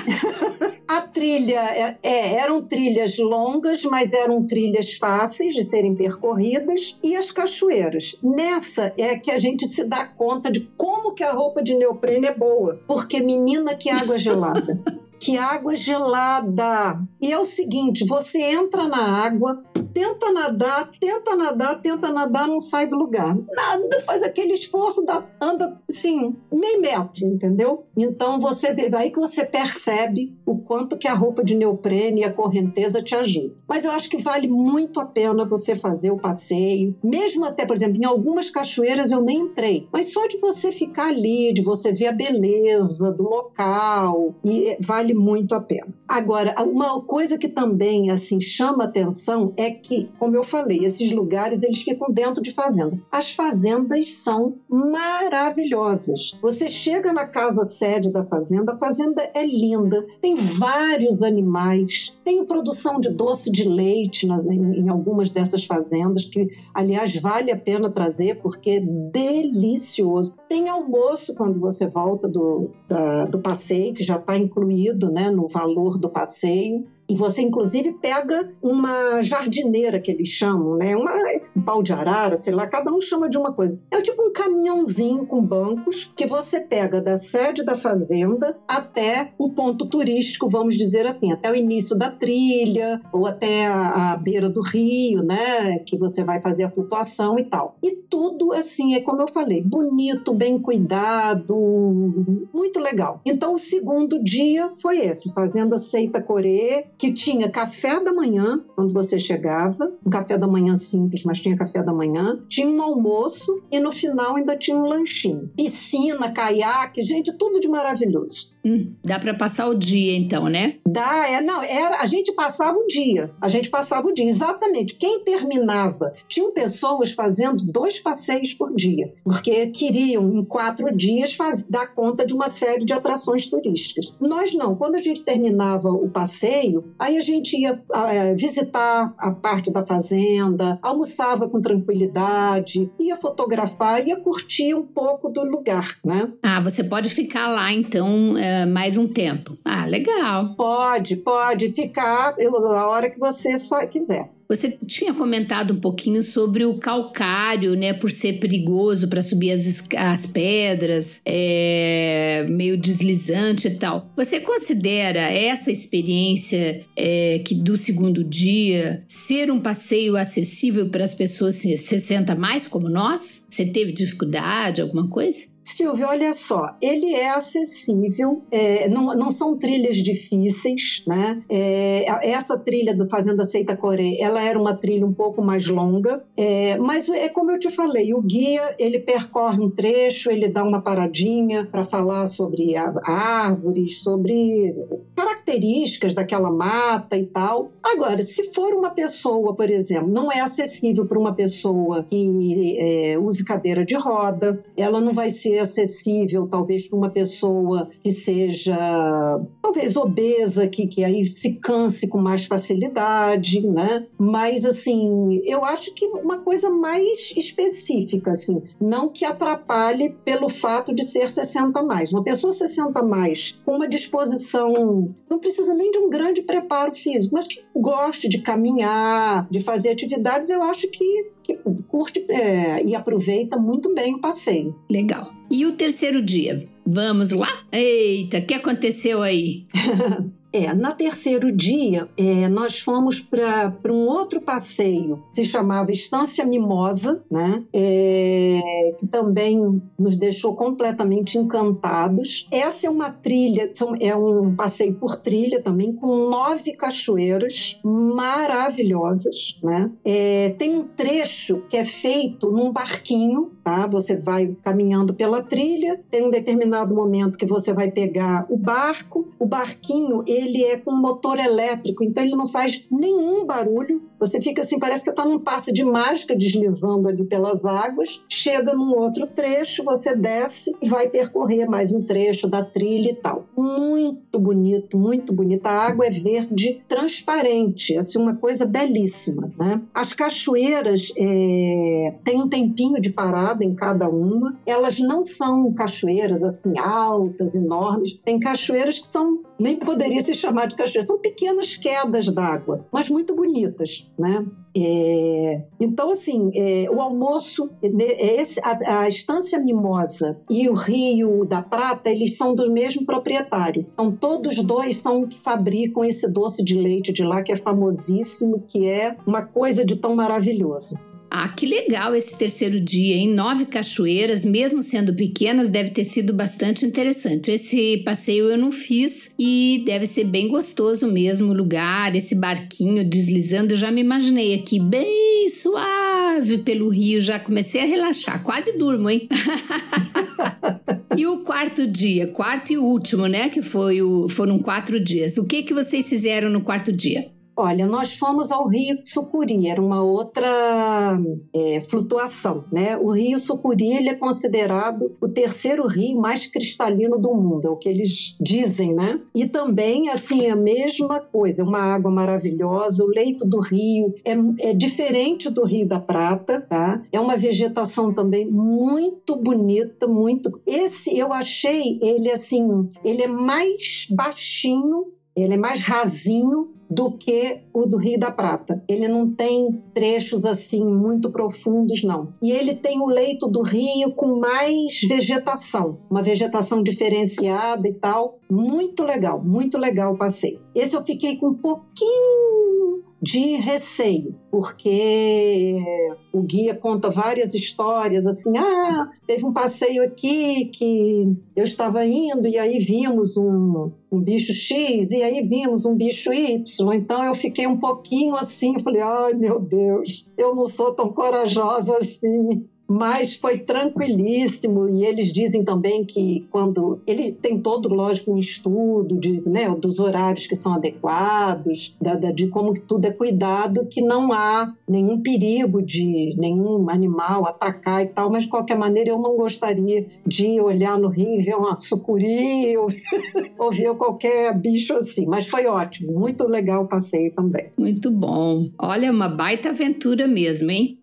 A trilha é, é, eram trilhas longas, mas eram trilhas fáceis de serem percorridas e as cachoeiras. Nessa é que a gente se dá conta de como que a roupa de neoprene é boa, porque menina que água gelada. que água gelada. E é o seguinte: você entra na água, tenta nadar, tenta nadar, tenta nadar, não sai do lugar. Nada, faz aquele esforço, dá, anda assim, meio metro, entendeu? Então você aí que você percebe o quanto que a roupa de neoprene e a correnteza te ajudam. Mas eu acho que vale muito a pena você fazer o passeio, mesmo até, por exemplo, em algumas cachoeiras eu nem entrei, mas só de você ficar ali, de você ver a beleza do local, e vale muito a pena. Agora, uma coisa que também assim chama atenção é que, como eu falei, esses lugares eles ficam dentro de fazenda. As fazendas são maravilhosas. Você chega na casa sede da fazenda, a fazenda é linda, tem vários animais, tem produção de doce de leite na, em, em algumas dessas fazendas que, aliás, vale a pena trazer porque é delicioso. Tem almoço quando você volta do, da, do passeio que já está incluído né, no valor do passeio. E você, inclusive, pega uma jardineira, que eles chamam, né? Uma, um pau de arara, sei lá, cada um chama de uma coisa. É tipo um caminhãozinho com bancos que você pega da sede da fazenda até o ponto turístico, vamos dizer assim, até o início da trilha ou até a, a beira do rio, né? Que você vai fazer a flutuação e tal. E tudo, assim, é como eu falei, bonito, bem cuidado, muito legal. Então, o segundo dia foi esse, Fazenda Seita Corê, que tinha café da manhã, quando você chegava, um café da manhã simples, mas tinha café da manhã, tinha um almoço e no final ainda tinha um lanchinho. Piscina, caiaque, gente, tudo de maravilhoso.
Hum, dá para passar o dia então, né?
Dá, é, não, era, a gente passava o dia, a gente passava o dia, exatamente. Quem terminava, tinham pessoas fazendo dois passeios por dia, porque queriam em quatro dias faz, dar conta de uma série de atrações turísticas. Nós não, quando a gente terminava o passeio, aí a gente ia é, visitar a parte da fazenda, almoçava com tranquilidade, ia fotografar, ia curtir um pouco do lugar, né?
Ah, você pode ficar lá então. É mais um tempo. Ah, legal.
Pode, pode ficar a hora que você só quiser.
Você tinha comentado um pouquinho sobre o calcário, né, por ser perigoso para subir as, as pedras, é, meio deslizante e tal. Você considera essa experiência é, que do segundo dia ser um passeio acessível para as pessoas 60 mais como nós? Você teve dificuldade, alguma coisa?
Silvio, olha só, ele é acessível, é, não, não são trilhas difíceis, né? É, essa trilha do Fazenda Seita Coré, ela era uma trilha um pouco mais longa, é, mas é como eu te falei, o guia ele percorre um trecho, ele dá uma paradinha para falar sobre árvores, sobre características daquela mata e tal. Agora, se for uma pessoa, por exemplo, não é acessível para uma pessoa que é, use cadeira de roda, ela não vai ser acessível, talvez, para uma pessoa que seja, talvez, obesa, que, que aí se canse com mais facilidade, né? Mas, assim, eu acho que uma coisa mais específica, assim, não que atrapalhe pelo fato de ser 60 mais. Uma pessoa 60 mais com uma disposição, não precisa nem de um grande preparo físico, mas que goste de caminhar, de fazer atividades, eu acho que curte é, e aproveita muito bem o passeio.
Legal. E o terceiro dia? Vamos lá? Eita, o que aconteceu aí?
É, na terceiro dia, é, nós fomos para um outro passeio, se chamava Estância Mimosa, né? É, que também nos deixou completamente encantados. Essa é uma trilha, é um passeio por trilha também, com nove cachoeiras maravilhosas, né? É, tem um trecho que é feito num barquinho, tá? Você vai caminhando pela trilha, tem um determinado momento que você vai pegar o barco, o barquinho, ele ele é com motor elétrico, então ele não faz nenhum barulho. Você fica assim, parece que está num passe de mágica deslizando ali pelas águas. Chega num outro trecho, você desce e vai percorrer mais um trecho da trilha e tal. Muito bonito, muito bonito. A água é verde transparente, assim, uma coisa belíssima. Né? As cachoeiras é... tem um tempinho de parada em cada uma. Elas não são cachoeiras assim altas, enormes. Tem cachoeiras que são nem poderia se chamar de cachoeira. São pequenas quedas d'água, mas muito bonitas, né? É, então, assim, é, o almoço, né, é esse, a, a, Estância Mimosa e o Rio da Prata, eles são do mesmo proprietário. Então, todos dois são que fabricam esse doce de leite de lá, que é famosíssimo, que é uma coisa de tão maravilhoso.
Ah, que legal esse terceiro dia, em nove cachoeiras, mesmo sendo pequenas, deve ter sido bastante interessante. Esse passeio eu não fiz e deve ser bem gostoso mesmo o lugar, esse barquinho deslizando. Eu já me imaginei aqui bem suave pelo rio, já comecei a relaxar, quase durmo, hein? e o quarto dia, quarto e último, né? Que foi o, foram quatro dias. O que que vocês fizeram no quarto dia?
Olha, nós fomos ao Rio Sucuri, era uma outra é, flutuação, né? O Rio Sucuri ele é considerado o terceiro rio mais cristalino do mundo, é o que eles dizem, né? E também, assim, a mesma coisa, uma água maravilhosa, o leito do rio é, é diferente do Rio da Prata, tá? É uma vegetação também muito bonita, muito... Esse eu achei ele, assim, ele é mais baixinho, ele é mais rasinho do que o do Rio da Prata. Ele não tem trechos assim muito profundos, não. E ele tem o leito do rio com mais vegetação, uma vegetação diferenciada e tal. Muito legal, muito legal o passeio. Esse eu fiquei com um pouquinho de receio, porque o guia conta várias histórias assim, ah, teve um passeio aqui que eu estava indo e aí vimos um, um bicho X e aí vimos um bicho Y, então eu fiquei um pouquinho assim, falei, ai meu Deus, eu não sou tão corajosa assim mas foi tranquilíssimo e eles dizem também que quando ele tem todo lógico um estudo de, né, dos horários que são adequados, da, da, de como que tudo é cuidado, que não há nenhum perigo de nenhum animal atacar e tal, mas de qualquer maneira eu não gostaria de olhar no rio e ver uma sucuri ou, ou ver qualquer bicho assim, mas foi ótimo, muito legal o passeio também.
Muito bom. Olha, uma baita aventura mesmo, hein?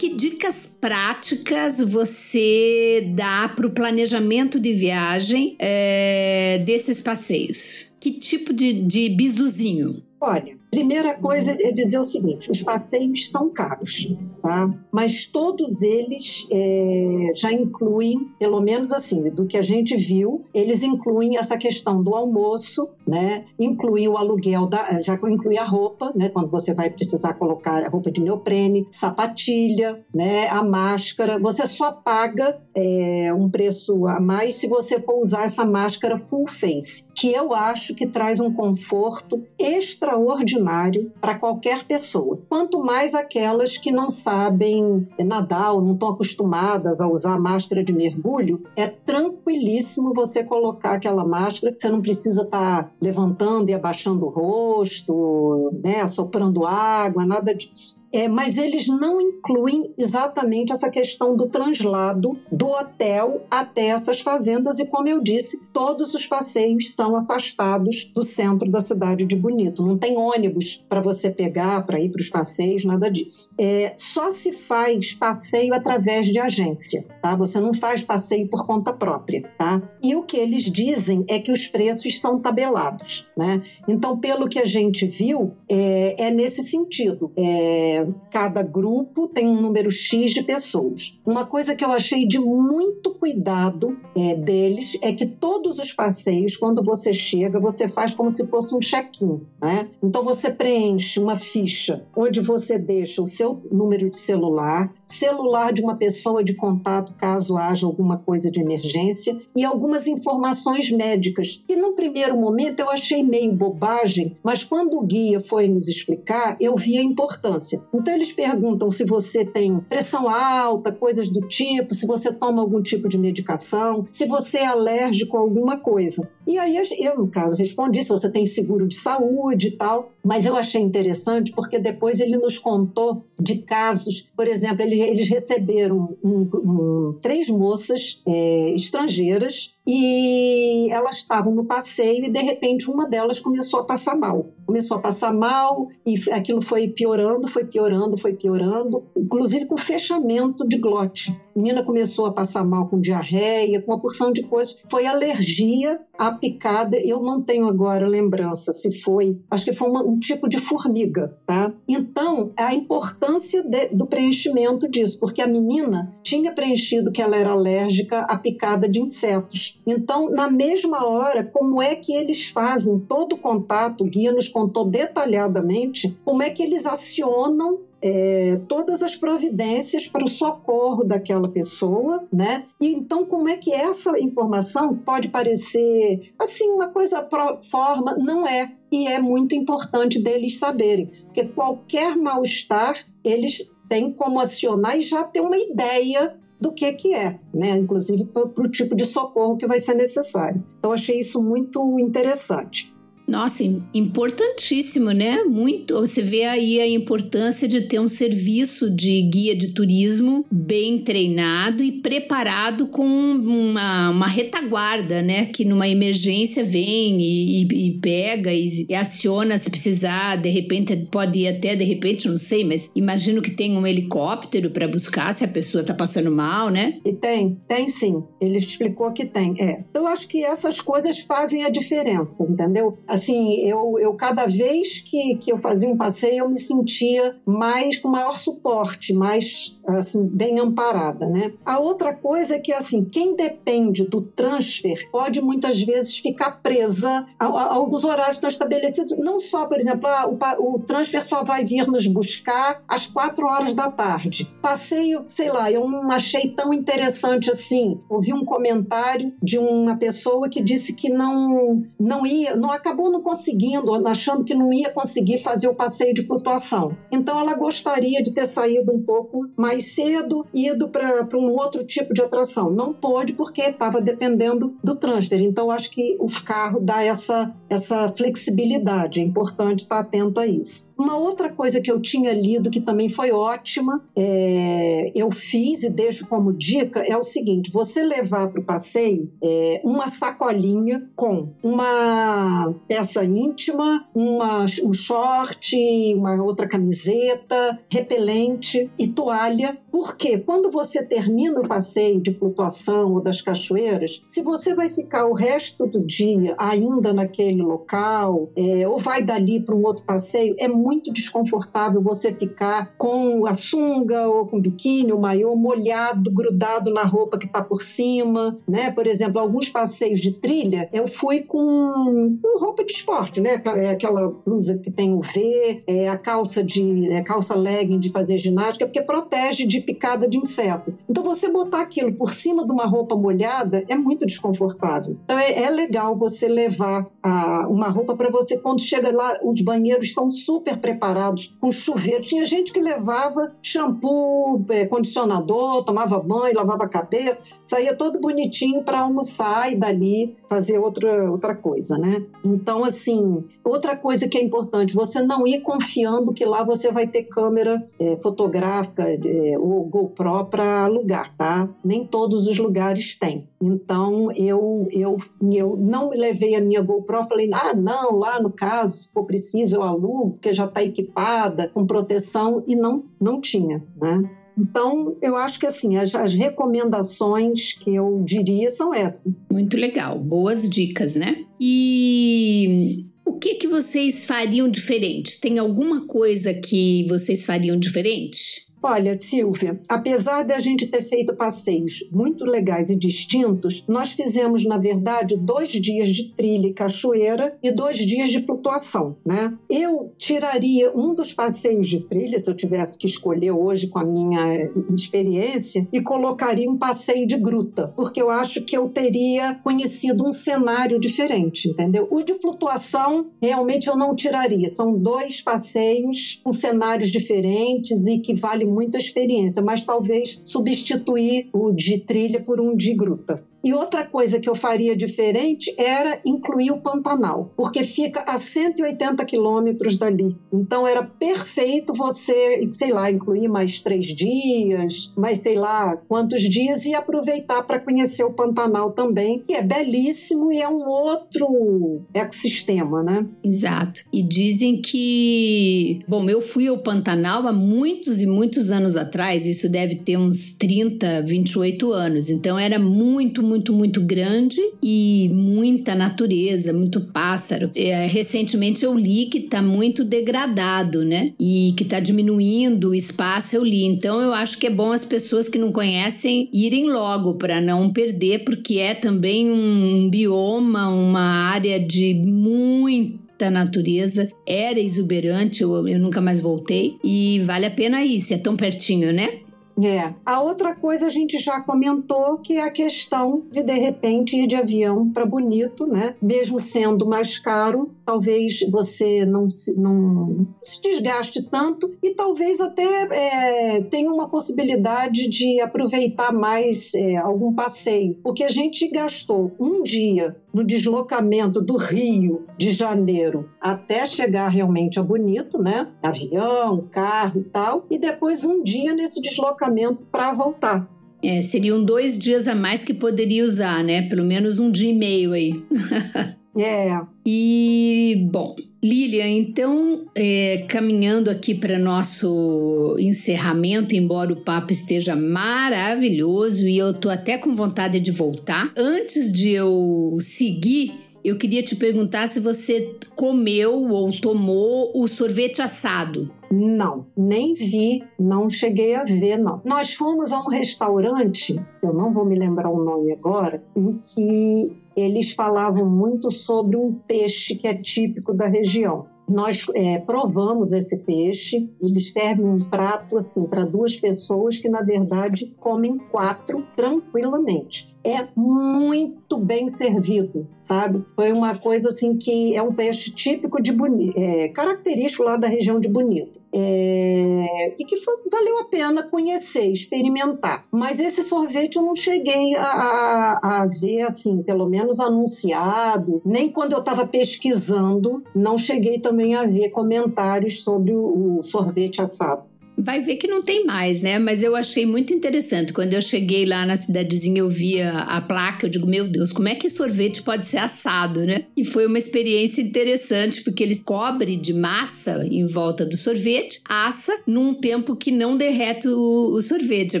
Que dicas práticas você dá para o planejamento de viagem é, desses passeios? Que tipo de, de bisuzinho?
Olha, primeira coisa é dizer o seguinte: os passeios são caros, tá? Mas todos eles é, já incluem, pelo menos assim, do que a gente viu, eles incluem essa questão do almoço, né? Inclui o aluguel da, já inclui a roupa, né? Quando você vai precisar colocar a roupa de neoprene, sapatilha, né? A máscara. Você só paga é, um preço a mais se você for usar essa máscara full face, que eu acho que traz um conforto extraordinário extraordinário para qualquer pessoa. Quanto mais aquelas que não sabem nadar ou não estão acostumadas a usar máscara de mergulho, é tranquilíssimo você colocar aquela máscara, você não precisa estar tá levantando e abaixando o rosto, né, assoprando água, nada disso. É, mas eles não incluem exatamente essa questão do translado do hotel até essas fazendas, e como eu disse, todos os passeios são afastados do centro da cidade de Bonito. Não tem ônibus para você pegar para ir para os passeios, nada disso. É, só se faz passeio através de agência, tá? Você não faz passeio por conta própria, tá? E o que eles dizem é que os preços são tabelados, né? Então, pelo que a gente viu, é, é nesse sentido. É, cada grupo tem um número X de pessoas. Uma coisa que eu achei de muito cuidado é, deles é que todos os passeios, quando você chega, você faz como se fosse um check-in. Né? Então você preenche uma ficha onde você deixa o seu número de celular, celular de uma pessoa de contato caso haja alguma coisa de emergência e algumas informações médicas que no primeiro momento eu achei meio bobagem, mas quando o guia foi nos explicar, eu vi a importância. Então eles perguntam se você tem pressão alta, coisas do tipo, se você toma algum tipo de medicação, se você é alérgico a alguma coisa. E aí eu, no caso, respondi se você tem seguro de saúde e tal, mas eu achei interessante porque depois ele nos contou de casos, por exemplo, ele, eles receberam um, um, três moças é, estrangeiras e elas estavam no passeio e de repente uma delas começou a passar mal. Começou a passar mal e aquilo foi piorando, foi piorando, foi piorando, inclusive com fechamento de glote. A menina começou a passar mal com diarreia, com uma porção de coisas. Foi alergia à picada. Eu não tenho agora lembrança se foi, acho que foi uma, um tipo de formiga, tá? Então, a importância de, do preenchimento disso, porque a menina tinha preenchido que ela era alérgica à picada de insetos. Então, na mesma hora, como é que eles fazem todo o contato? O guia nos contou detalhadamente como é que eles acionam é, todas as providências para o socorro daquela pessoa, né? E então como é que essa informação pode parecer assim uma coisa pro forma, não é. E é muito importante deles saberem, porque qualquer mal-estar eles têm como acionar e já ter uma ideia do que que é, né? Inclusive para o tipo de socorro que vai ser necessário. Então achei isso muito interessante.
Nossa, importantíssimo, né? Muito. Você vê aí a importância de ter um serviço de guia de turismo bem treinado e preparado com uma, uma retaguarda, né? Que numa emergência vem e, e, e pega e, e, aciona se precisar. De repente, pode ir até, de repente, não sei, mas imagino que tem um helicóptero para buscar se a pessoa está passando mal, né?
E tem, tem sim. Ele explicou que tem. É. Então, eu acho que essas coisas fazem a diferença, entendeu? Assim, eu, eu cada vez que, que eu fazia um passeio, eu me sentia mais com maior suporte, mais assim, bem amparada, né? A outra coisa é que, assim, quem depende do transfer pode muitas vezes ficar presa a, a alguns horários estão estabelecidos, não só, por exemplo, ah, o, o transfer só vai vir nos buscar às quatro horas da tarde. Passeio, sei lá, eu não achei tão interessante assim. Ouvi um comentário de uma pessoa que disse que não, não ia, não acabou não conseguindo, achando que não ia conseguir fazer o passeio de flutuação. Então ela gostaria de ter saído um pouco mais cedo e ido para um outro tipo de atração. Não pôde porque estava dependendo do transfer. Então acho que o carro dá essa, essa flexibilidade. É importante estar atento a isso. Uma outra coisa que eu tinha lido que também foi ótima, é, eu fiz e deixo como dica, é o seguinte: você levar para o passeio é, uma sacolinha com uma peça íntima, uma, um short, uma outra camiseta, repelente e toalha. Porque quando você termina o passeio de flutuação ou das cachoeiras, se você vai ficar o resto do dia ainda naquele local, é, ou vai dali para um outro passeio, é muito desconfortável você ficar com a sunga ou com o biquíni, o maiô molhado, grudado na roupa que está por cima, né? Por exemplo, alguns passeios de trilha, eu fui com, com roupa de esporte, né? É aquela blusa que tem o V, é a calça de é calça legging de fazer ginástica, porque protege de picada de inseto. Então, você botar aquilo por cima de uma roupa molhada é muito desconfortável. Então, é, é legal você levar a, uma roupa para você, quando chega lá, os banheiros são super preparados, com chuveiro. Tinha gente que levava shampoo, é, condicionador, tomava banho, lavava a cabeça, saía todo bonitinho para almoçar e dali fazer outra, outra coisa, né? Então, assim, outra coisa que é importante, você não ir confiando que lá você vai ter câmera é, fotográfica é, ou GoPro para alugar, tá? Nem todos os lugares têm. Então, eu, eu, eu não me levei a minha GoPro, falei, ah, não, lá no caso, se for preciso, eu alugo, porque já está equipada, com proteção, e não, não tinha, né? Então, eu acho que assim, as, as, recomendações que eu diria são essas.
Muito legal, boas dicas, né? E o que que vocês fariam diferente? Tem alguma coisa que vocês fariam diferente?
Olha, Silvia, apesar de a gente ter feito passeios muito legais e distintos, nós fizemos, na verdade, dois dias de trilha e cachoeira e dois dias de flutuação, né? Eu tiraria um dos passeios de trilha, se eu tivesse que escolher hoje com a minha experiência, e colocaria um passeio de gruta, porque eu acho que eu teria conhecido um cenário diferente, entendeu? O de flutuação, realmente eu não tiraria. São dois passeios com cenários diferentes e que vale muita experiência, mas talvez substituir o de trilha por um de gruta. E outra coisa que eu faria diferente era incluir o Pantanal, porque fica a 180 quilômetros dali. Então era perfeito você, sei lá, incluir mais três dias, mais sei lá quantos dias e aproveitar para conhecer o Pantanal também, que é belíssimo e é um outro ecossistema, né?
Exato. E dizem que, bom, eu fui ao Pantanal há muitos e muitos anos atrás, isso deve ter uns 30, 28 anos. Então era muito muito, muito grande e muita natureza, muito pássaro. É, recentemente eu li que está muito degradado, né? E que está diminuindo o espaço, eu li. Então eu acho que é bom as pessoas que não conhecem irem logo para não perder, porque é também um bioma, uma área de muita natureza, era exuberante, eu, eu, nunca mais voltei e vale a pena ir, se é tão pertinho, né?
É. A outra coisa a gente já comentou que é a questão de de repente ir de avião para Bonito, né? Mesmo sendo mais caro, talvez você não se, não se desgaste tanto e talvez até é, tenha uma possibilidade de aproveitar mais é, algum passeio, porque a gente gastou um dia no deslocamento do Rio de Janeiro até chegar realmente a Bonito, né? Avião, carro e tal, e depois um dia nesse deslocamento para voltar.
É, seriam dois dias a mais que poderia usar, né? Pelo menos um dia e meio aí.
É.
E, bom, Lília, então, é, caminhando aqui para nosso encerramento, embora o papo esteja maravilhoso e eu tô até com vontade de voltar, antes de eu seguir, eu queria te perguntar se você comeu ou tomou o sorvete assado.
Não, nem vi, não cheguei a ver, não. Nós fomos a um restaurante, eu não vou me lembrar o nome agora, em que eles falavam muito sobre um peixe que é típico da região. Nós é, provamos esse peixe, eles servem um prato assim para duas pessoas que na verdade comem quatro tranquilamente. É muito bem servido, sabe? Foi uma coisa assim que é um peixe típico de Bonito, é, característico lá da região de Bonito. É, e que foi, valeu a pena conhecer, experimentar. Mas esse sorvete eu não cheguei a, a, a ver, assim, pelo menos anunciado, nem quando eu estava pesquisando, não cheguei também a ver comentários sobre o, o sorvete assado.
Vai ver que não tem mais, né? Mas eu achei muito interessante. Quando eu cheguei lá na cidadezinha, eu via a placa, eu digo, meu Deus, como é que sorvete pode ser assado, né? E foi uma experiência interessante, porque eles cobrem de massa em volta do sorvete, assa num tempo que não derrete o, o sorvete. É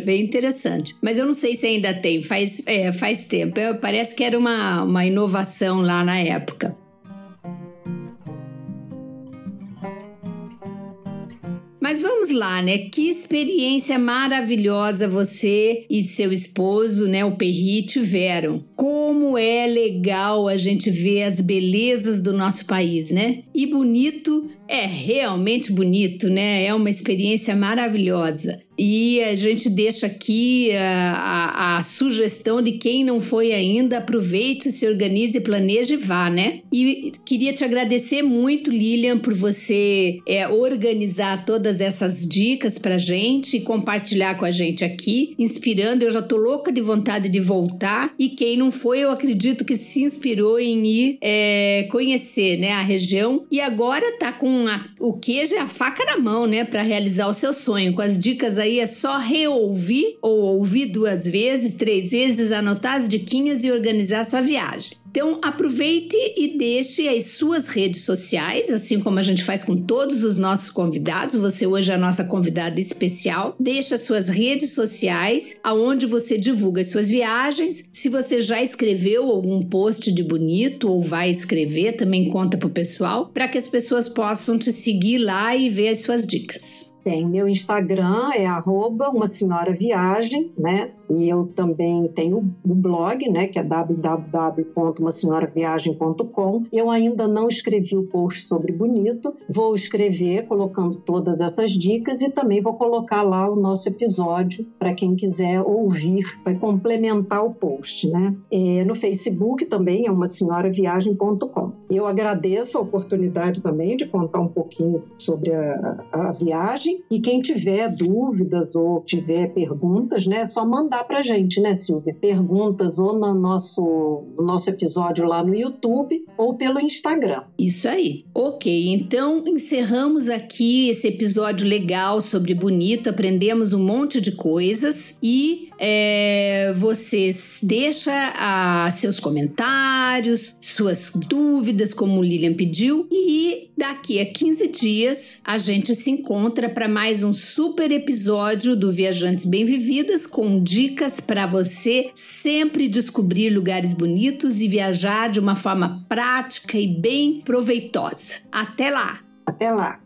bem interessante. Mas eu não sei se ainda tem, faz, é, faz tempo. É, parece que era uma, uma inovação lá na época. Mas vamos lá, né? Que experiência maravilhosa você e seu esposo, né, o Perri, tiveram. Como é legal a gente ver as belezas do nosso país, né? E bonito é realmente bonito, né? É uma experiência maravilhosa. E a gente deixa aqui a, a, a, sugestão de quem não foi ainda, aproveite, se organize, planeje e vá, né? E queria te agradecer muito, Lilian, por você é, organizar todas essas dicas pra gente e compartilhar com a gente aqui, inspirando. Eu já tô louca de vontade de voltar. E quem não foi, eu acredito que se inspirou em ir é, conhecer né, a região. E agora tá com a, o queijo e a faca na mão, né, para realizar o seu sonho. Com as dicas aí é só reouvir ou ouvir duas vezes, três vezes, anotar as diquinhas e organizar sua viagem. Então, aproveite e deixe as suas redes sociais, assim como a gente faz com todos os nossos convidados. Você hoje é a nossa convidada especial. Deixe as suas redes sociais, aonde você divulga as suas viagens. Se você já escreveu algum post de bonito ou vai escrever, também conta pro pessoal, para que as pessoas possam te seguir lá e ver as suas dicas.
Tem meu Instagram é arroba uma senhora viagem, né? E eu também tenho o blog, né, que é www.umasenhoraviagem.com. Eu ainda não escrevi o post sobre bonito, vou escrever colocando todas essas dicas e também vou colocar lá o nosso episódio para quem quiser ouvir, vai complementar o post, né? É, no Facebook também é uma senhoraviagem.com. Eu agradeço a oportunidade também de contar um pouquinho sobre a, a viagem e quem tiver dúvidas ou tiver perguntas, né, é só mandar para a gente, né, Silvia? Perguntas ou no nosso, no nosso episódio lá no YouTube ou pelo Instagram.
Isso aí. Ok, então encerramos aqui esse episódio legal sobre bonito, aprendemos um monte de coisas e é, você deixa a, seus comentários, suas dúvidas, como o Lilian pediu, e daqui a 15 dias a gente se encontra para mais um super episódio do Viajantes Bem Vividas com dicas para você sempre descobrir lugares bonitos e viajar de uma forma prática e bem proveitosa. Até lá!
Até lá!